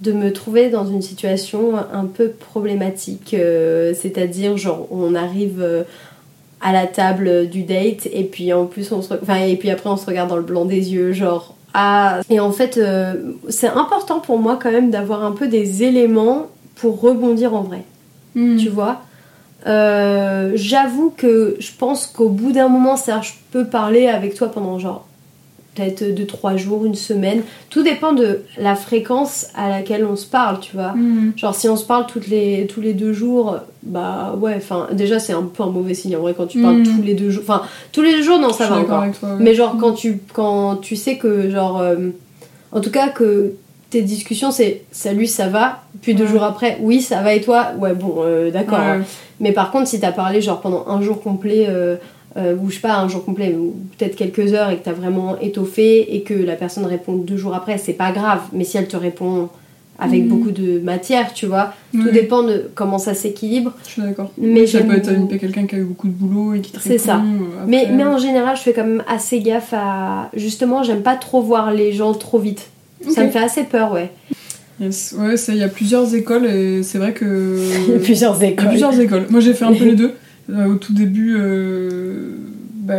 de me trouver dans une situation un peu problématique. Euh, c'est-à-dire, genre, on arrive euh, à la table du date et puis en plus on se... Enfin, et puis après on se regarde dans le blanc des yeux, genre... Ah, et en fait, c'est important pour moi quand même d'avoir un peu des éléments pour rebondir en vrai. Hmm. Tu vois? Euh, j'avoue que je pense qu'au bout d'un moment, cest je peux parler avec toi pendant genre peut-être 2-3 jours, une semaine. Tout dépend de la fréquence à laquelle on se parle, tu vois. Mm. Genre si on se parle toutes les, tous les deux jours, bah ouais, enfin déjà c'est un peu un mauvais signe en vrai quand tu parles mm. tous les deux jours. Enfin, tous les deux jours, non, ça va encore. Mais genre quand, tu, quand tu sais que genre... Euh, en tout cas que tes discussions c'est salut ça va puis deux jours après oui ça va et toi? Ouais bon euh, d'accord. Mais par contre si t'as parlé genre pendant un jour complet euh, euh, ou je sais pas un jour complet ou peut-être quelques heures et que t'as vraiment étoffé et que la personne répond deux jours après c'est pas grave. Mais si elle te répond avec mm. beaucoup de matière tu vois tout dépend de comment ça s'équilibre. Je suis d'accord. Mais ça peut être quelqu'un qui a eu beaucoup de boulot et qui te c'est ça. mais, mais en général je fais quand même assez gaffe à justement j'aime pas trop voir les gens trop vite ça me fait assez peur, ouais. Yes. Ouais, il y a plusieurs écoles et c'est vrai que. Il y a plusieurs écoles. Il y a plusieurs écoles. Moi j'ai fait un peu les deux. Euh, au tout début, euh, bah,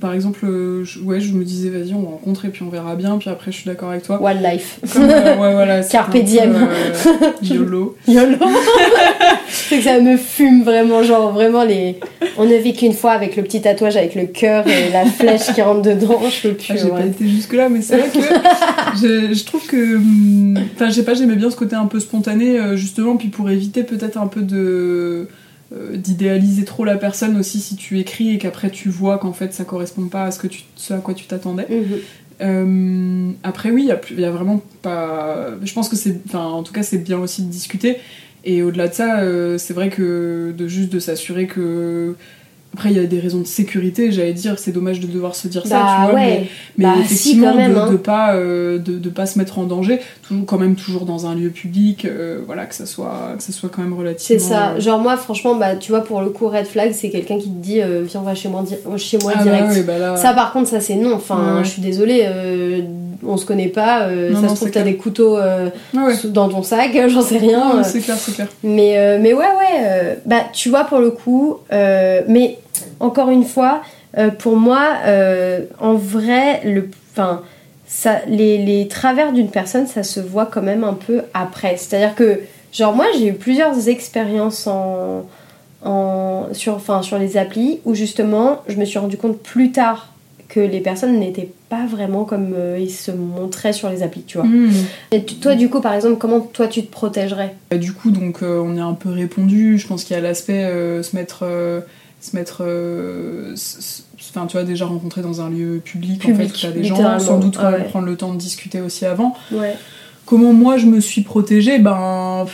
par exemple, euh, je, ouais, je me disais, vas-y, on rencontre et puis on verra bien. Puis après, je suis d'accord avec toi. One life. ouais, voilà. Carpe diem. YOLO. YOLO. C'est que ça me fume vraiment, genre vraiment les. On ne vit qu'une fois avec le petit tatouage avec le cœur et la flèche qui rentre dedans. Je peux plus. Ah, j'ai pas été jusque là, mais c'est vrai que je, je, trouve que. Hum, enfin, je sais pas, j'aimais bien ce côté un peu spontané, justement, puis pour éviter peut-être un peu de euh, d'idéaliser trop la personne aussi si tu écris et qu'après tu vois qu'en fait ça correspond pas à ce, que tu, à quoi tu t'attendais. Mhm. Euh, après oui, il y, a vraiment pas... Je pense que c'est... Enfin, en tout cas, c'est bien aussi de discuter. Et au-delà de ça, euh, c'est vrai que de juste de s'assurer que après, il y a des raisons de sécurité, j'allais dire, c'est dommage de devoir se dire ça, bah tu vois, mais, bah effectivement, même, de, hein. pas, euh, de, pas se mettre en danger, toujours, quand même toujours dans un lieu public, euh, voilà, que ça, soit, que ça soit quand même relativement... C'est ça, euh, genre moi, franchement, bah, tu vois, pour le coup, Red Flag, c'est quelqu'un qui te dit, viens, on va chez moi, chez moi ah direct. Bah ça, par contre, ça, c'est non, enfin, je suis désolée, on se connaît pas, ça se trouve, t'as des couteaux dans ton sac, j'en sais rien. c'est clair, c'est clair. Mais, mais ouais, ouais, bah, tu vois, pour le coup, mais encore une fois, euh, pour moi, euh, en vrai, le, ça, les, les travers d'une personne, ça se voit quand même un peu après. C'est-à-dire que, genre, moi, j'ai eu plusieurs expériences en, en, sur, sur les applis où justement, je me suis rendu compte plus tard que les personnes n'étaient pas vraiment comme euh, ils se montraient sur les applis, tu vois. Hmm. Et tu- toi, du coup, par exemple, comment toi tu te protégerais? Bah, du coup, donc, on est un peu répondu. Je pense qu'il y a l'aspect se mettre. Se mettre. euh, Enfin, tu vois, déjà rencontrer dans un lieu public, en fait, où t'as des gens, sans doute Ah ouais. prendre le temps de discuter aussi avant. Ouais. Comment moi je me suis protégée Ben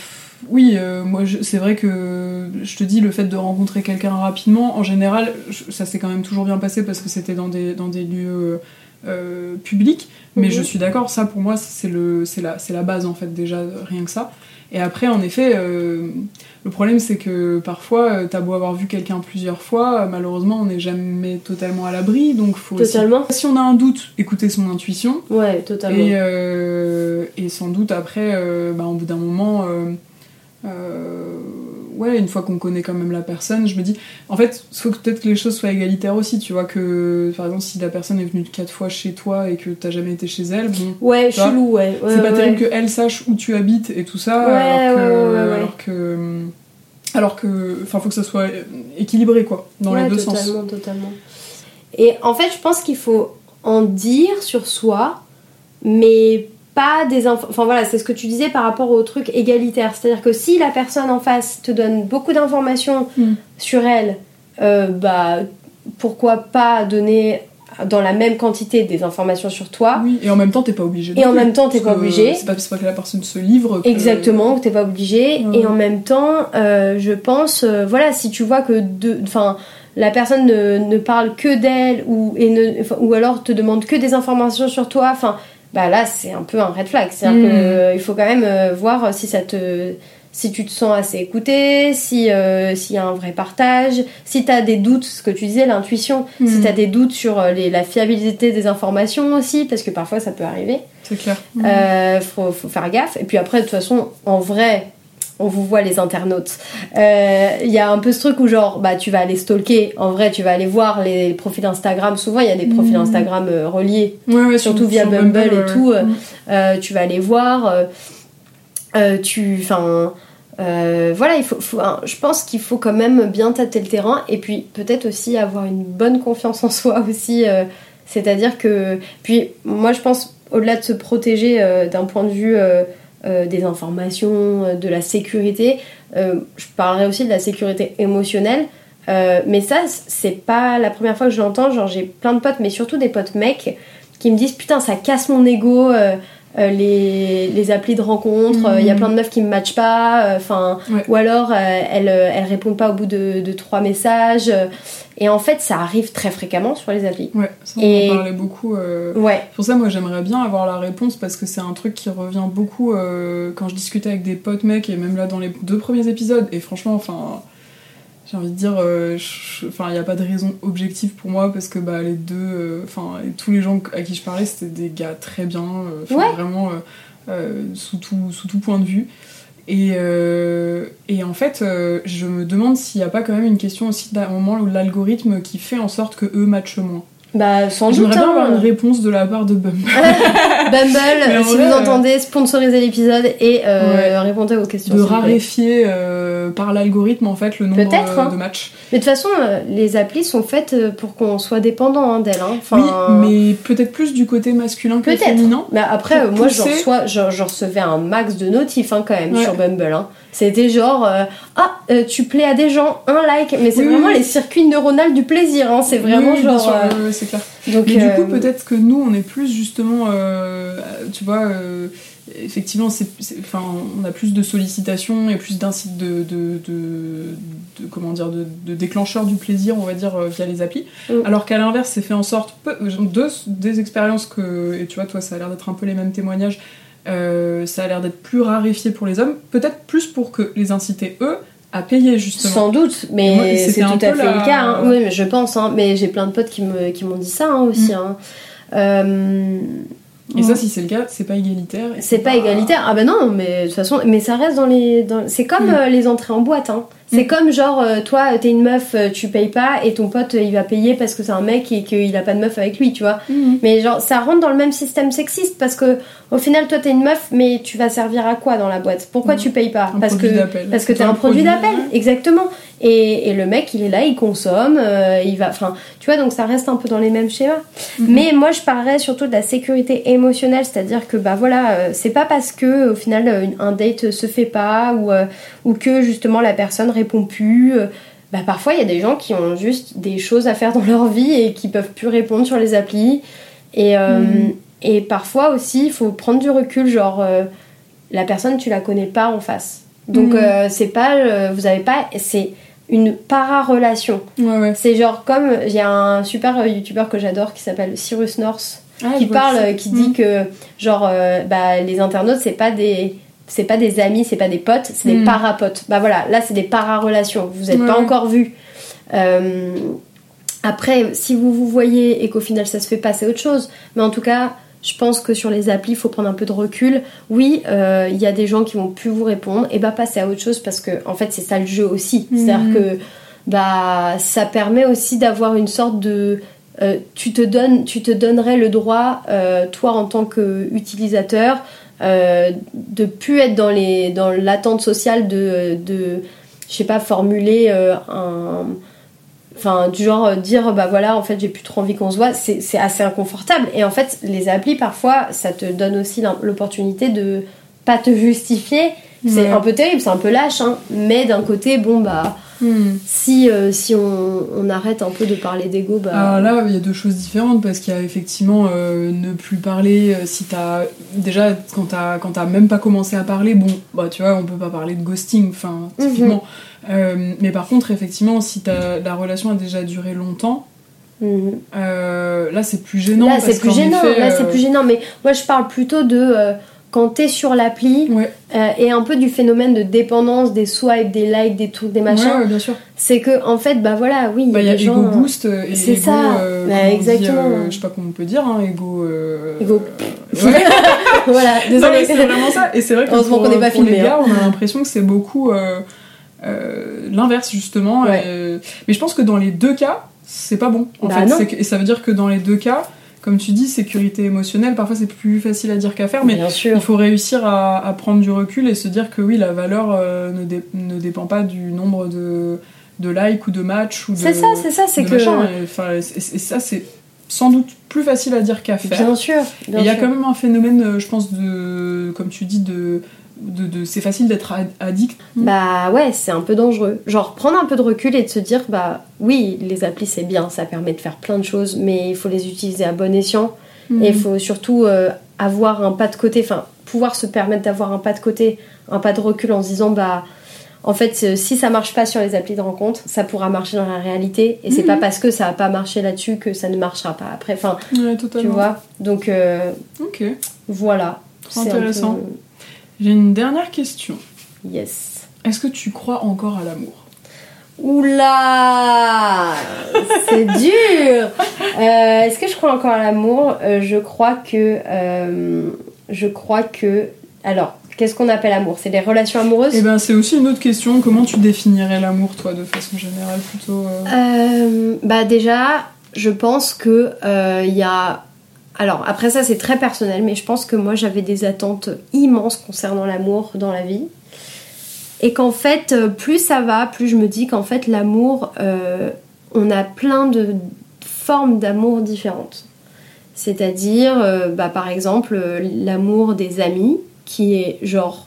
oui, euh, moi c'est vrai que je te dis le fait de rencontrer quelqu'un rapidement, en général, je- ça s'est quand même toujours bien passé parce que c'était dans des, dans des lieux euh, publics. Mais Mhm. je suis d'accord, ça pour moi c'est le c'est la c'est la base en fait déjà rien que ça. Et après en effet, euh, le problème c'est que parfois euh, t'as beau avoir vu quelqu'un plusieurs fois, euh, malheureusement on n'est jamais totalement à l'abri, donc faut aussi- si on a un doute, écouter son intuition. Ouais, totalement. Et, et sans doute après, bah, au bout d'un moment, euh, ouais, une fois qu'on connaît quand même la personne, je me dis, en fait, il faut que peut-être que les choses soient égalitaires aussi, tu vois, que par exemple, si la personne est venue quatre fois chez toi et que t'as jamais été chez elle, bon, Ouais, chelou, ouais. ouais c'est pas ouais. terrible qu'elle sache où tu habites et tout ça, Ouais, alors que. Alors que alors que, enfin, faut que ça soit équilibré, quoi, dans les deux sens. totalement, totalement. Et en fait, je pense qu'il faut en dire sur soi, mais pas des. Enfin voilà, c'est ce que tu disais par rapport au truc égalitaire. C'est-à-dire que si la personne en face te donne beaucoup d'informations Mm. sur elle, euh, bah pourquoi pas donner dans la même quantité des informations sur toi Oui, et en même temps, t'es pas obligé. Et en plus, même temps, t'es pas obligé. C'est pas, pas que la personne se livre. que- Exactement, que t'es pas obligé. Ouais. Et en même temps, euh, je pense, euh, voilà, si tu vois que de, enfin, la personne ne, ne parle que d'elle ou et ne, enfin, ou alors te demande que des informations sur toi, enfin, bah là, c'est un peu un red flag. Mm. que euh, il faut quand même euh, voir si ça te, si tu te sens assez écouté, si euh, s'il y a un vrai partage, si t'as des doutes, ce que tu disais, l'intuition, si Mm. t'as des doutes sur euh, les, la fiabilité des informations aussi, parce que parfois ça peut arriver. C'est clair. Euh, faut, faut faire gaffe. Et puis après, de toute façon, en vrai, on vous voit les internautes. Euh, Il y a un peu ce truc où genre, bah tu vas aller stalker. En vrai, tu vas aller voir les profils Instagram. Souvent, il y a des profils Mhm. Instagram euh, reliés. Ouais, ouais, surtout sur- via Bumble et tout, euh, Mm. Tu vas aller voir. tu, enfin. voilà, il faut, faut- hein, je pense qu'il faut quand même bien tâter le terrain et puis peut-être aussi avoir une bonne confiance en soi aussi. C'est-à-dire que, puis moi je pense au-delà de se protéger d'un point de vue euh, des informations, euh, de la sécurité, euh, je parlerai aussi de la sécurité émotionnelle. Mais ça, c'est pas la première fois que je l'entends. Genre, j'ai plein de potes, mais surtout des potes mecs, qui me disent Putain, ça casse mon ego, euh, euh, les, les applis de rencontre, il y a Mhm. plein de meufs qui me matchent pas, enfin, Ouais. ou alors euh, elles, euh, elles répondent pas au bout de, de trois messages. euh, et en fait, ça arrive très fréquemment sur les applis. Ouais, ça on Et- en parlait beaucoup. euh, Ouais, Pour ça, moi, j'aimerais bien avoir la réponse parce que c'est un truc qui revient beaucoup euh, quand je discutais avec des potes mecs et même là dans les deux premiers épisodes. Et franchement, enfin, j'ai envie de dire, euh, enfin, il n'y a pas de raison objective pour moi parce que bah, les deux, euh, enfin, tous les gens à qui je parlais, c'était des gars très bien, euh, Ouais. vraiment sous, tout, sous tout point de vue. Et, euh, et en fait, euh, je me demande s'il n'y a pas quand même une question aussi d'un moment où l'algorithme qui fait en sorte que eux matchent moins. Bah sans doute. Bien hein. avoir une réponse de la part de Bumble. Bumble, si vrai, vous euh, entendez, sponsorisez l'épisode et euh, Ouais. répondez aux questions. de raréfier euh, par l'algorithme en fait le nombre euh, hein. de matchs. Mais de toute façon, les applis sont faites pour qu'on soit dépendant hein, d'elles. hein. Enfin, Oui, mais peut-être plus du côté masculin que féminin. Mais après, euh, moi, je reçois, je, je recevais un max de notifs hein, quand même Ouais. sur Bumble. C'était genre, euh, ah, euh, tu plais à des gens, un like. Mais c'est Oui, vraiment oui. les circuits neuronaux du plaisir. hein. C'est vraiment Oui, genre. euh, c'est clair. donc, Mais du coup, euh, peut-être que nous, on est plus justement, tu vois, effectivement, c'est, enfin, on a plus de sollicitations et plus d'incites de, de, de, de- comment dire, de, de déclencheurs du plaisir, on va dire, via les applis. Mm. Alors qu'à l'inverse, c'est fait en sorte, peu- deux, des expériences que, et tu vois, toi, ça a l'air d'être un peu les mêmes témoignages. Euh, ça a l'air d'être plus raréfié pour les hommes, peut-être plus pour que les inciter eux à payer justement. Sans doute, mais c'était c'est tout à fait la- le cas. hein. Oui, mais je pense. hein. Mais j'ai plein de potes qui me- qui m'ont dit ça hein, aussi. Mm. hein. Euh, Et ça, si c'est le cas, c'est pas égalitaire. C'est pas égalitaire. Ah ben non, mais de toute façon, mais ça reste dans les. dans- C'est comme Mm. euh, les entrées en boîte. Hein. C'est comme genre, euh, toi, t'es une meuf, euh, tu payes pas, et ton pote, il va payer parce que c'est un mec et qu'il a pas de meuf avec lui, tu vois. Mhm. Mais genre, ça rentre dans le même système sexiste parce que, au final, toi, t'es une meuf, mais tu vas servir à quoi dans la boîte? Pourquoi tu payes pas? Un parce que. Parce que t'es un produit d'appel, exactement. Et, et le mec, il est là, il consomme, euh, il va. Enfin, tu vois, donc ça reste un peu dans les mêmes schémas. Mhm. Mais moi, je parlerais surtout de la sécurité émotionnelle, c'est-à-dire que, bah voilà, euh, c'est pas parce que, au final, euh, un date se fait pas ou, euh, ou que justement la personne répond plus. bah parfois, il y a des gens qui ont juste des choses à faire dans leur vie et qui peuvent plus répondre sur les applis. Et, Mhm. et parfois aussi, il faut prendre du recul, genre, la personne, tu la connais pas en face. Donc, Mhm. c'est pas. vous avez pas. C'est une para-relation. Ouais, ouais. C'est genre comme. Il y a un super euh, youtubeur que j'adore qui s'appelle Cyrus North Ah, qui parle, ça. euh, qui dit Mhm. que genre euh, bah, les internautes c'est pas des c'est pas des amis, c'est pas des potes, c'est des Mhm. para-potes. Bah voilà, là c'est des para-relations. Vous êtes Ouais, pas encore vus. Euh, après, si vous vous voyez et qu'au final ça se fait pas, c'est autre chose. Mais en tout cas, je pense que sur les applis, il faut prendre un peu de recul. Oui, euh, il y a des gens qui vont plus vous répondre, et bah passer à autre chose parce que en fait c'est ça le jeu aussi. Mhm. C'est-à-dire que bah ça permet aussi d'avoir une sorte de euh, tu te donnes tu te donnerais le droit euh, toi en tant qu'utilisateur de plus être dans les dans l'attente sociale de de je sais pas formuler un enfin du genre euh, dire bah voilà en fait j'ai plus trop envie qu'on se voit c'est assez inconfortable et en fait les applis parfois ça te donne aussi l'opportunité de pas te justifier c'est un peu terrible c'est un peu lâche hein, mais d'un côté bon bah Mhm. si, euh, si on, on arrête un peu de parler d'ego, bah. Alors là, il y a deux choses différentes parce qu'il y a effectivement euh, ne plus parler euh, si t'as. Déjà, quand t'as quand t'as même pas commencé à parler, bon, bah tu vois, on peut pas parler de ghosting, enfin, Mhm. typiquement. Euh, mais par contre, effectivement, si la relation a déjà duré longtemps, mhm. euh, là c'est plus gênant. là, c'est plus gênant. effet, Là, euh, c'est plus gênant. Mais moi, je parle plutôt de euh, quand t'es sur l'appli Ouais, euh, et un peu du phénomène de dépendance, des swipes, des likes, des trucs, des machins. ouais, ouais, bien sûr. C'est que, en fait, bah voilà, oui, il Bah, y il y a Ego gens. euh, Boost euh, et c'est ça. euh, Bah, on dit, exactement. euh, je sais pas comment on peut dire, hein, Ego. euh, Ego. euh, voilà, désolé. c'est vraiment ça. Et c'est vrai que pour, qu'on n'est pas pour filmé, les gars, hein. on a l'impression que c'est beaucoup euh, euh, l'inverse, justement. Ouais. Et- mais je pense que dans les deux cas, c'est pas bon. En Bah fait, que- et ça veut dire que dans les deux cas, comme tu dis, sécurité émotionnelle, parfois c'est plus facile à dire qu'à faire, mais Bien sûr. il faut réussir à, à prendre du recul et se dire que oui, la valeur euh, ne, dé- ne dépend pas du nombre de, de likes ou de matchs ou de. C'est ça, c'est ça, c'est que. Et, enfin, et- et ça, c'est sans doute plus facile à dire qu'à faire. Bien sûr. Il y a sûr. quand même un phénomène, euh, je pense, de, comme tu dis, de, de, de- c'est facile d'être ad- addict. Bah ouais, c'est un peu dangereux. Genre prendre un peu de recul et de se dire bah oui, les applis c'est bien, ça permet de faire plein de choses, mais il faut les utiliser à bon escient Mm. et il faut surtout euh, avoir un pas de côté, enfin pouvoir se permettre d'avoir un pas de côté, un pas de recul en se disant bah en fait euh, si ça marche pas sur les applis de rencontre, ça pourra marcher dans la réalité et c'est Mhm. pas parce que ça a pas marché là-dessus que ça ne marchera pas après. Enfin, Ouais, tu vois. Donc euh, Ok. voilà. Intéressant. peu- J'ai une dernière question. Yes. Est-ce que tu crois encore à l'amour? Oula! C'est dur! Euh, Est-ce que je crois encore à l'amour? Euh, Je crois que... euh, je crois que... Alors, qu'est-ce qu'on appelle amour? C'est les relations amoureuses? Eh ben, c'est aussi une autre question. Comment tu définirais l'amour, toi, de façon générale, plutôt Bah déjà, je pense que il y a... Alors, après ça, c'est très personnel, mais je pense que moi, j'avais des attentes immenses concernant l'amour dans la vie. Et qu'en fait, euh, plus ça va, plus je me dis qu'en fait, l'amour, euh, on a plein de formes d'amour différentes. C'est-à-dire, euh, bah, par exemple, l'amour des amis, qui est genre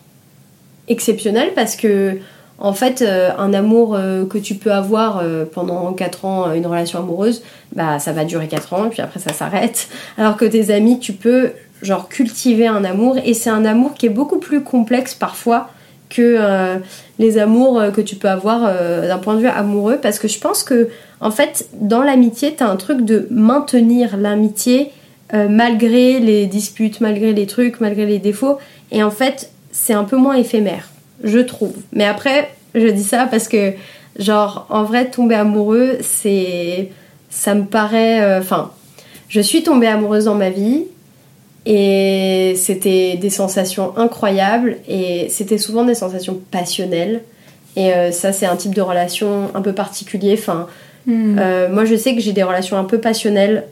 exceptionnel parce que en fait, euh, un amour euh, que tu peux avoir euh, pendant 4 ans, une relation amoureuse, bah ça va durer 4 ans, puis après ça s'arrête. Alors que tes amis, tu peux genre cultiver un amour, et c'est un amour qui est beaucoup plus complexe parfois que les amours que tu peux avoir d'un point de vue amoureux, parce que je pense que en fait, dans l'amitié, t'as un truc de maintenir l'amitié malgré les disputes, malgré les trucs, malgré les défauts, et en fait, c'est un peu moins éphémère je trouve. Mais après, je dis ça parce que, genre, en vrai, tomber amoureux, c'est. Ça me paraît. euh, Enfin, je suis tombée amoureuse dans ma vie et c'était des sensations incroyables et c'était souvent des sensations passionnelles. Et ça, c'est un type de relation un peu particulier. Enfin, Hmm. moi, je sais que j'ai des relations un peu passionnelles.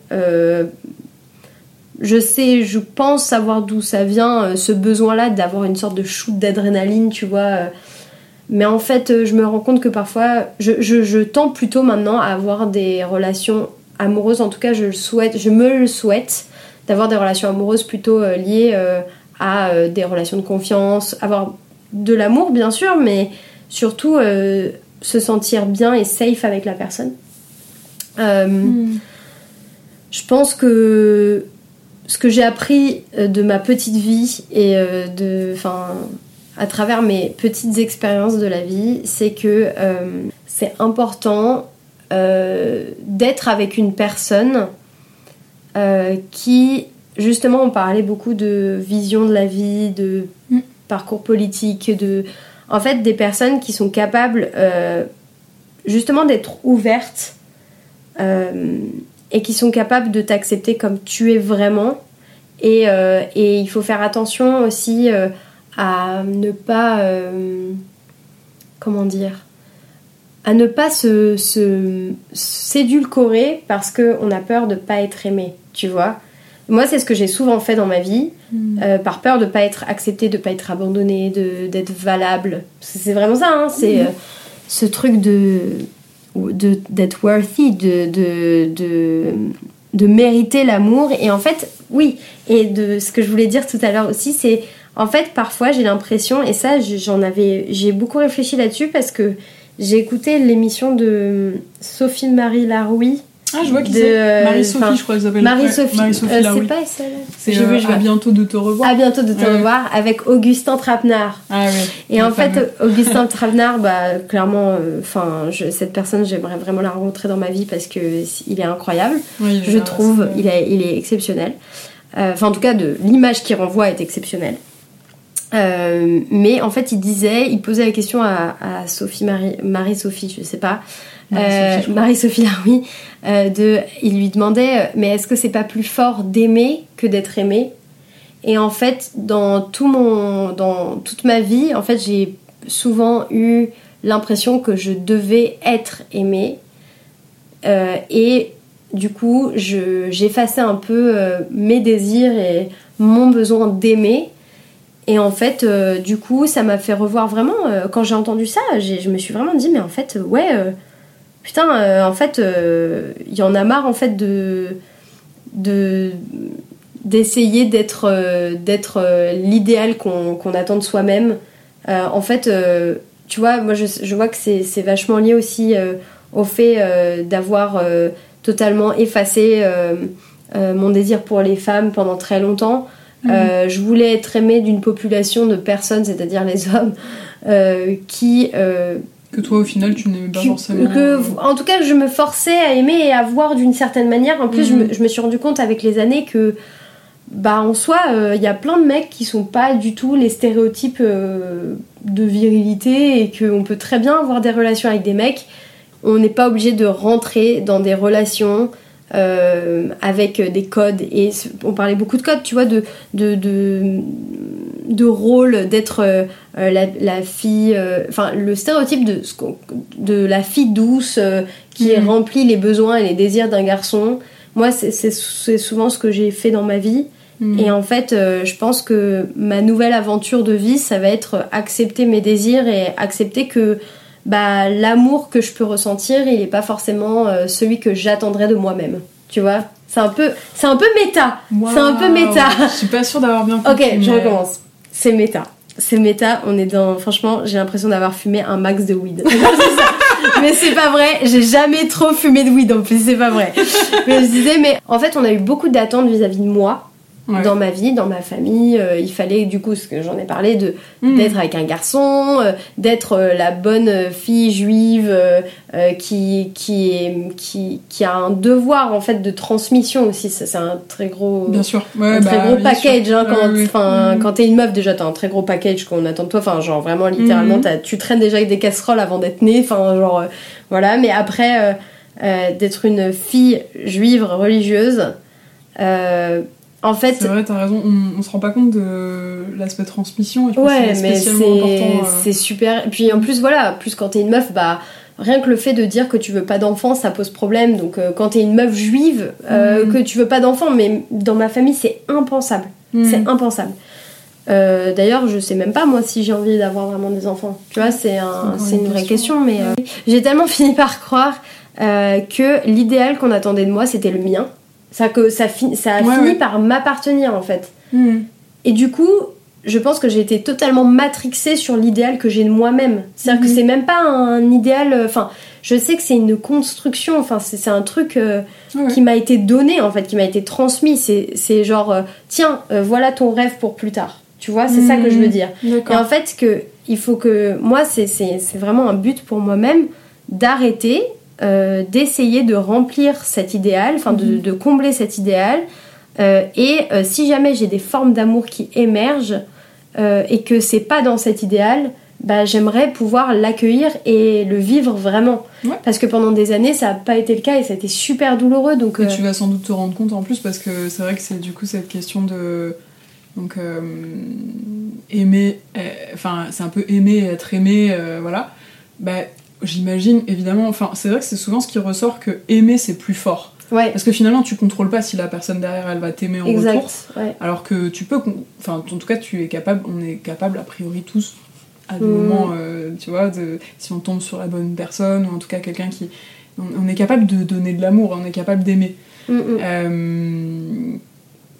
Je sais, je pense savoir d'où ça vient, ce besoin-là d'avoir une sorte de shoot d'adrénaline, tu vois. mais en fait, je me rends compte que parfois, je, je, je tends plutôt maintenant à avoir des relations amoureuses. En tout cas, je le souhaite, je me le souhaite d'avoir des relations amoureuses plutôt euh, liées euh, à euh, des relations de confiance, avoir de l'amour bien sûr, mais surtout se sentir bien et safe avec la personne. Hmm. Je pense que ce que j'ai appris de ma petite vie et de, enfin, à travers mes petites expériences de la vie, c'est que c'est important d'être avec une personne euh, qui, justement, on parlait beaucoup de vision de la vie, de Mm. parcours politique, de. En fait, des personnes qui sont capables, euh, justement, d'être ouvertes euh, et qui sont capables de t'accepter comme tu es vraiment. Et, euh, et il faut faire attention aussi euh, à ne pas. euh, comment dire à ne pas se, s'édulcorer parce qu'on a peur de pas être aimé, tu vois. Moi, c'est ce que j'ai souvent fait dans ma vie, Hmm. par peur de pas être accepté, de pas être abandonné, d'être valable. C'est vraiment ça, hein, c'est ce truc de d'être worthy, de, de, de, de mériter l'amour. Et en fait, oui, et de ce que je voulais dire tout à l'heure aussi, c'est en fait parfois j'ai l'impression, et ça j'en avais, j'ai beaucoup réfléchi là-dessus parce que j'ai écouté l'émission de Sophie Marie Laroui. Ah, je vois qui c'est. euh, Marie-Sophie, je crois qu'elle s'appelle. Marie-Sophie. Marie-Sophie Euh, c'est pas celle C'est J'ai euh, vu, je à bientôt de te revoir. À bientôt de te Ouais. revoir avec Augustin Trapenard. Ah ouais. Et Le en fait. Augustin Trapenard, bah, clairement, enfin, cette personne, j'aimerais vraiment la rencontrer dans ma vie parce que il est incroyable. Oui, Je trouve, il est, il est exceptionnel. Euh, Enfin, en tout cas, de l'image qu'il renvoie est exceptionnelle. Euh, mais en fait, il disait, il posait la question à, à Sophie Marie, Marie-Sophie, je sais pas, Marie-Sophie, euh. Marie-Sophie Laroui, euh, de, il lui demandait, euh, mais est-ce que c'est pas plus fort d'aimer que d'être aimé? Et en fait, dans tout mon, dans toute ma vie, en fait, j'ai souvent eu l'impression que je devais être aimée. Euh, et du coup, je- j'effaçais un peu euh, mes désirs et mon besoin d'aimer. Et en fait, euh, du coup, ça m'a fait revoir vraiment. quand j'ai entendu ça, je me suis vraiment dit, mais en fait, ouais, putain, euh, en fait, euh, il y en a marre en fait de de d'essayer d'être euh, d'être l'idéal qu'on attend de soi-même. En fait, tu vois, moi je, je vois que c'est vachement lié aussi au fait d'avoir totalement effacé mon désir pour les femmes pendant très longtemps. Euh, je voulais être aimée d'une population de personnes, c'est-à-dire les hommes, euh, qui, euh, Que toi, au final, tu n'aimais pas forcément. que- euh, en tout cas, je me forçais à aimer et à voir d'une certaine manière. En plus, je, Mhm. me, je me suis rendu compte avec les années que, bah, en soi, il y a plein de mecs qui sont pas du tout les stéréotypes euh, de virilité et qu'on peut très bien avoir des relations avec des mecs. On n'est pas obligé de rentrer dans des relations euh, avec des codes. Et on parlait beaucoup de codes, tu vois, de, de, de, de rôle, d'être euh, euh, la, la fille. euh, Enfin, le stéréotype de, de la fille douce qui Mhm. remplit les besoins et les désirs d'un garçon. Moi, c'est- souvent ce que j'ai fait dans ma vie. hmm. Et en fait, je pense que ma nouvelle aventure de vie, ça va être accepter mes désirs et accepter que bah, l'amour que je peux ressentir, il n'est pas forcément celui que j'attendrais de moi-même. Tu vois? C'est un peu, c'est un peu méta. C'est un peu méta. Je suis pas sûre d'avoir bien Ok, compris. je mais- recommence. C'est méta. C'est méta. On est dans. Franchement, j'ai l'impression d'avoir fumé un max de weed. Mais c'est pas vrai. J'ai jamais trop fumé de weed en plus. C'est pas vrai. Mais je disais, mais en fait, on a eu beaucoup d'attentes vis-à-vis de moi Ouais. dans ma vie, dans ma famille. Euh, il fallait, du coup, ce que j'en ai parlé, de Hmm. d'être avec un garçon, euh, d'être euh, la bonne fille juive qui, qui, est, qui, qui a un devoir en fait de transmission aussi. Ça, c'est un très gros, Bien sûr. Ouais, un bah, très gros package. Hein, quand enfin, Hmm. quand t'es une meuf, déjà, t'as un très gros package qu'on attend de toi. Enfin, genre vraiment, littéralement, Mhm. t'as- tu traînes déjà avec des casseroles avant d'être née. Enfin, genre, voilà. Mais après, d'être une fille juive religieuse, En fait, c'est vrai, t'as raison. On, on, se rend pas compte de l'aspect transmission. Et je ouais, pense que mais euh. c'est super. Puis en plus, voilà, plus quand t'es une meuf, bah rien que le fait de dire que tu veux pas d'enfant, ça pose problème. Donc euh, quand t'es une meuf juive, euh, Mhm. que tu veux pas d'enfant, mais dans ma famille, c'est impensable. Mhm. C'est impensable. Euh, D'ailleurs, je sais même pas moi si j'ai envie d'avoir vraiment des enfants. Tu vois, c'est un, une une vraie question. Mais euh, j'ai tellement fini par croire que l'idéal qu'on attendait de moi, c'était le mien. Ça que ça, fi- ça a Ouais, fini ouais. par m'appartenir en fait. Mhm. Et du coup, je pense que j'ai été totalement matrixée sur l'idéal que j'ai de moi-même. C'est-à-dire que c'est même pas un idéal. euh, Enfin, je sais que c'est une construction. Enfin, c'est un truc euh, qui m'a été donné en fait, qui m'a été transmis. C'est genre, euh, tiens, voilà ton rêve pour plus tard. Tu vois, c'est ça que je veux dire. Et en fait, que il faut que moi, c'est vraiment un but pour moi-même d'arrêter, euh, d'essayer de remplir cet idéal, enfin de, Mhm. de combler cet idéal. Euh, et euh, si jamais j'ai des formes d'amour qui émergent et que c'est pas dans cet idéal, bah, j'aimerais pouvoir l'accueillir et le vivre vraiment. Ouais. Parce que pendant des années, ça n'a pas été le cas et ça a été super douloureux. Donc, Et tu vas sans doute te rendre compte en plus parce que c'est vrai que c'est du coup cette question de donc aimer enfin c'est un peu aimer être aimé voilà bah j'imagine évidemment enfin c'est vrai que c'est souvent ce qui ressort que aimer c'est plus fort ouais, parce que finalement tu contrôles pas si la personne derrière elle va t'aimer en retour exact. Ouais. alors que tu peux enfin en tout cas tu es capable on est capable a priori tous à des Mm. moments euh, tu vois de, si on tombe sur la bonne personne ou en tout cas quelqu'un qui on, on est capable de donner de l'amour on est capable d'aimer Mm, mm. euh,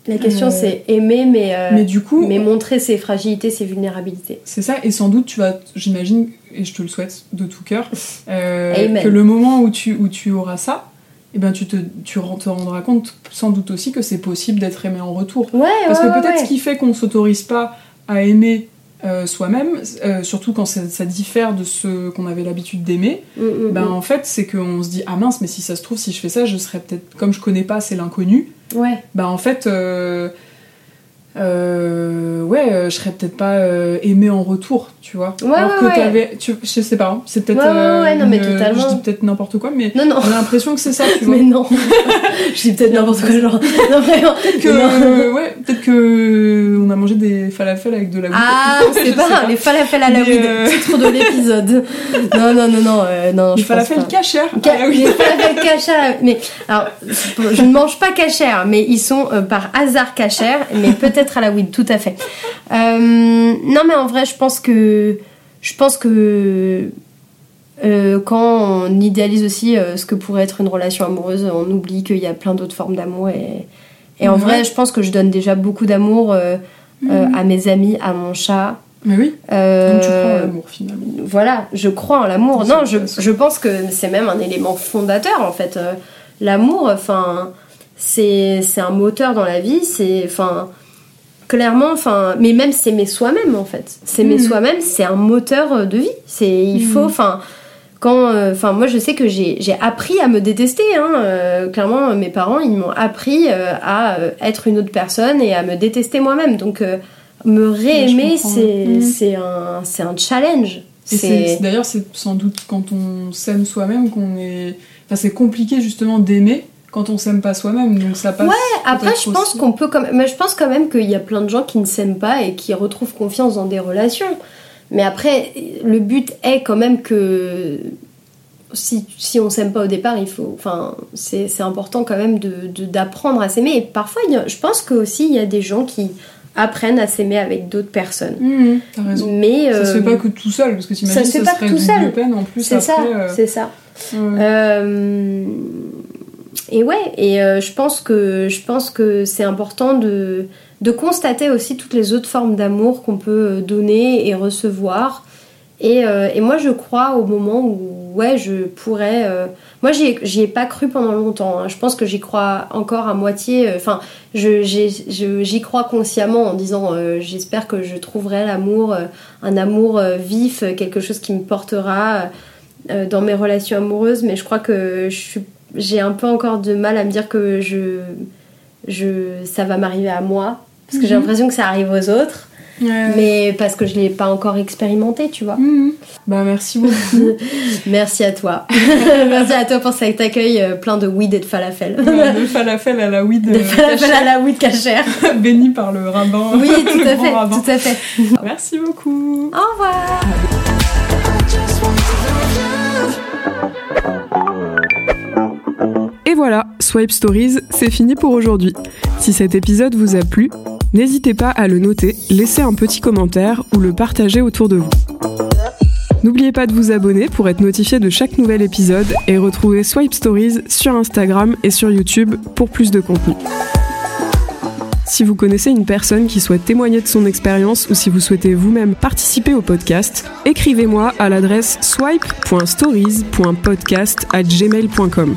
La question, Euh, c'est aimer, mais, euh, mais du coup, mais montrer ses fragilités, ses vulnérabilités. c'est ça, et sans doute tu vas, j'imagine, et je te le souhaite de tout cœur, euh, que le moment où tu, où tu auras ça, eh ben tu te, tu te rendras compte sans doute aussi que c'est possible d'être aimé en retour. Ouais, Parce ouais, que peut-être ouais. ce qui fait qu'on s'autorise pas à aimer euh, soi-même, euh, surtout quand ça, ça diffère de ce qu'on avait l'habitude d'aimer, Mm, mm, ben mm. en fait c'est qu'on se dit ah mince mais si ça se trouve si je fais ça je serais peut-être comme je connais pas c'est l'inconnu Ouais, bah en fait euh, euh, ouais euh, je serais peut-être pas euh, aimée en retour tu vois Ouais, alors que ouais. t'avais tu, je sais pas hein, c'est peut-être Ouais, ouais, ouais, non, mais totalement. je dis peut-être n'importe quoi mais non, non. j'ai l'impression que c'est ça tu vois Mais non, je dis peut-être n'importe quoi, genre. Non, vraiment. que Non. ouais peut-être que on a mangé des falafels avec de la Ah, on sait Je pas, pas. les falafels à la weed, euh, titre de l'épisode. Non, non, non, non, euh, non, pense falafels pas. cachers Ca- Ah. Les falafels cachers, mais alors je ne mange pas cachers, mais ils sont euh, par hasard cachers, mais peut-être à la weed, tout à fait. Euh, non, mais en vrai, je pense que je pense que euh, quand on idéalise aussi euh, ce que pourrait être une relation amoureuse, on oublie qu'il y a plein d'autres formes d'amour et et en vrai, je pense que je donne déjà beaucoup d'amour Mhm. à mes amis, à mon chat. mais oui Euh, donc tu crois en l'amour finalement voilà, je crois en l'amour. Non, je, je pense que c'est même un élément fondateur en fait. Euh, L'amour, enfin, c'est c'est un moteur dans la vie. C'est, enfin, clairement, enfin, mais même s'aimer soi-même en fait. S'aimer Mhm. soi-même, c'est un moteur euh, de vie. C'est, il faut, Mhm. enfin. Quand, euh, enfin, moi, je sais que j'ai appris à me détester. Hein, euh, clairement, mes parents, ils m'ont appris euh, à être une autre personne et à me détester moi-même. Donc, me réaimer, comprends. c'est c'est un, c'est un challenge. D'ailleurs, c'est sans doute quand on s'aime soi-même qu'on est. Enfin, c'est compliqué justement d'aimer quand on s'aime pas soi-même, donc ça passe. après, peut-être je pense qu'on peut quand même, mais je pense quand même qu'il y a plein de gens qui ne s'aiment pas et qui retrouvent confiance dans des relations. Mais après, le but est quand même que si, si on s'aime pas au départ, il faut, enfin, c'est important quand même de de- d'apprendre à s'aimer. Et parfois, a- je pense que aussi il y a des gens qui apprennent à s'aimer avec d'autres personnes. Mhm, T'as raison. Mais Ça se euh, fait pas que tout seul, parce que t'imagines ça se fait ça pas serait que tout seul. peine en plus c'est ça, après. euh, c'est ça. ouais. Euh, et ouais, et euh, je pense que je pense que c'est important de de constater aussi toutes les autres formes d'amour qu'on peut donner et recevoir. Et, euh, et moi, je crois au moment où ouais, je pourrais. euh, moi, j'y ai, pas cru pendant longtemps. hein. Je pense que j'y crois encore à moitié. euh, Enfin, je- j'y crois consciemment en disant euh, j'espère que je trouverai l'amour, euh, un amour euh, vif, euh, quelque chose qui me portera euh, dans mes relations amoureuses. Mais je crois que je suis- j'ai un peu encore de mal à me dire que je, je, ça va m'arriver à moi. Parce que j'ai Mhm. l'impression que ça arrive aux autres. Mais parce que je l'ai pas encore expérimenté, tu vois. Mhm. Bah merci beaucoup. Merci à toi. Merci à toi pour cet accueil euh, plein de weed et de falafel. de falafel à la weed. De falafel à la weed cachère. Béni par le rabbin. Oui, tout à fait. Tout à fait. Merci beaucoup. Au revoir. Voilà, Swipe Stories, c'est fini pour aujourd'hui. Si cet épisode vous a plu, n'hésitez pas à le noter, laisser un petit commentaire ou le partager autour de vous. N'oubliez pas de vous abonner pour être notifié de chaque nouvel épisode et retrouver Swipe Stories sur Instagram et sur YouTube pour plus de contenu. Si vous connaissez une personne qui souhaite témoigner de son expérience ou si vous souhaitez vous-même participer au podcast, écrivez-moi à l'adresse swipe.stories.podcast@gmail.com.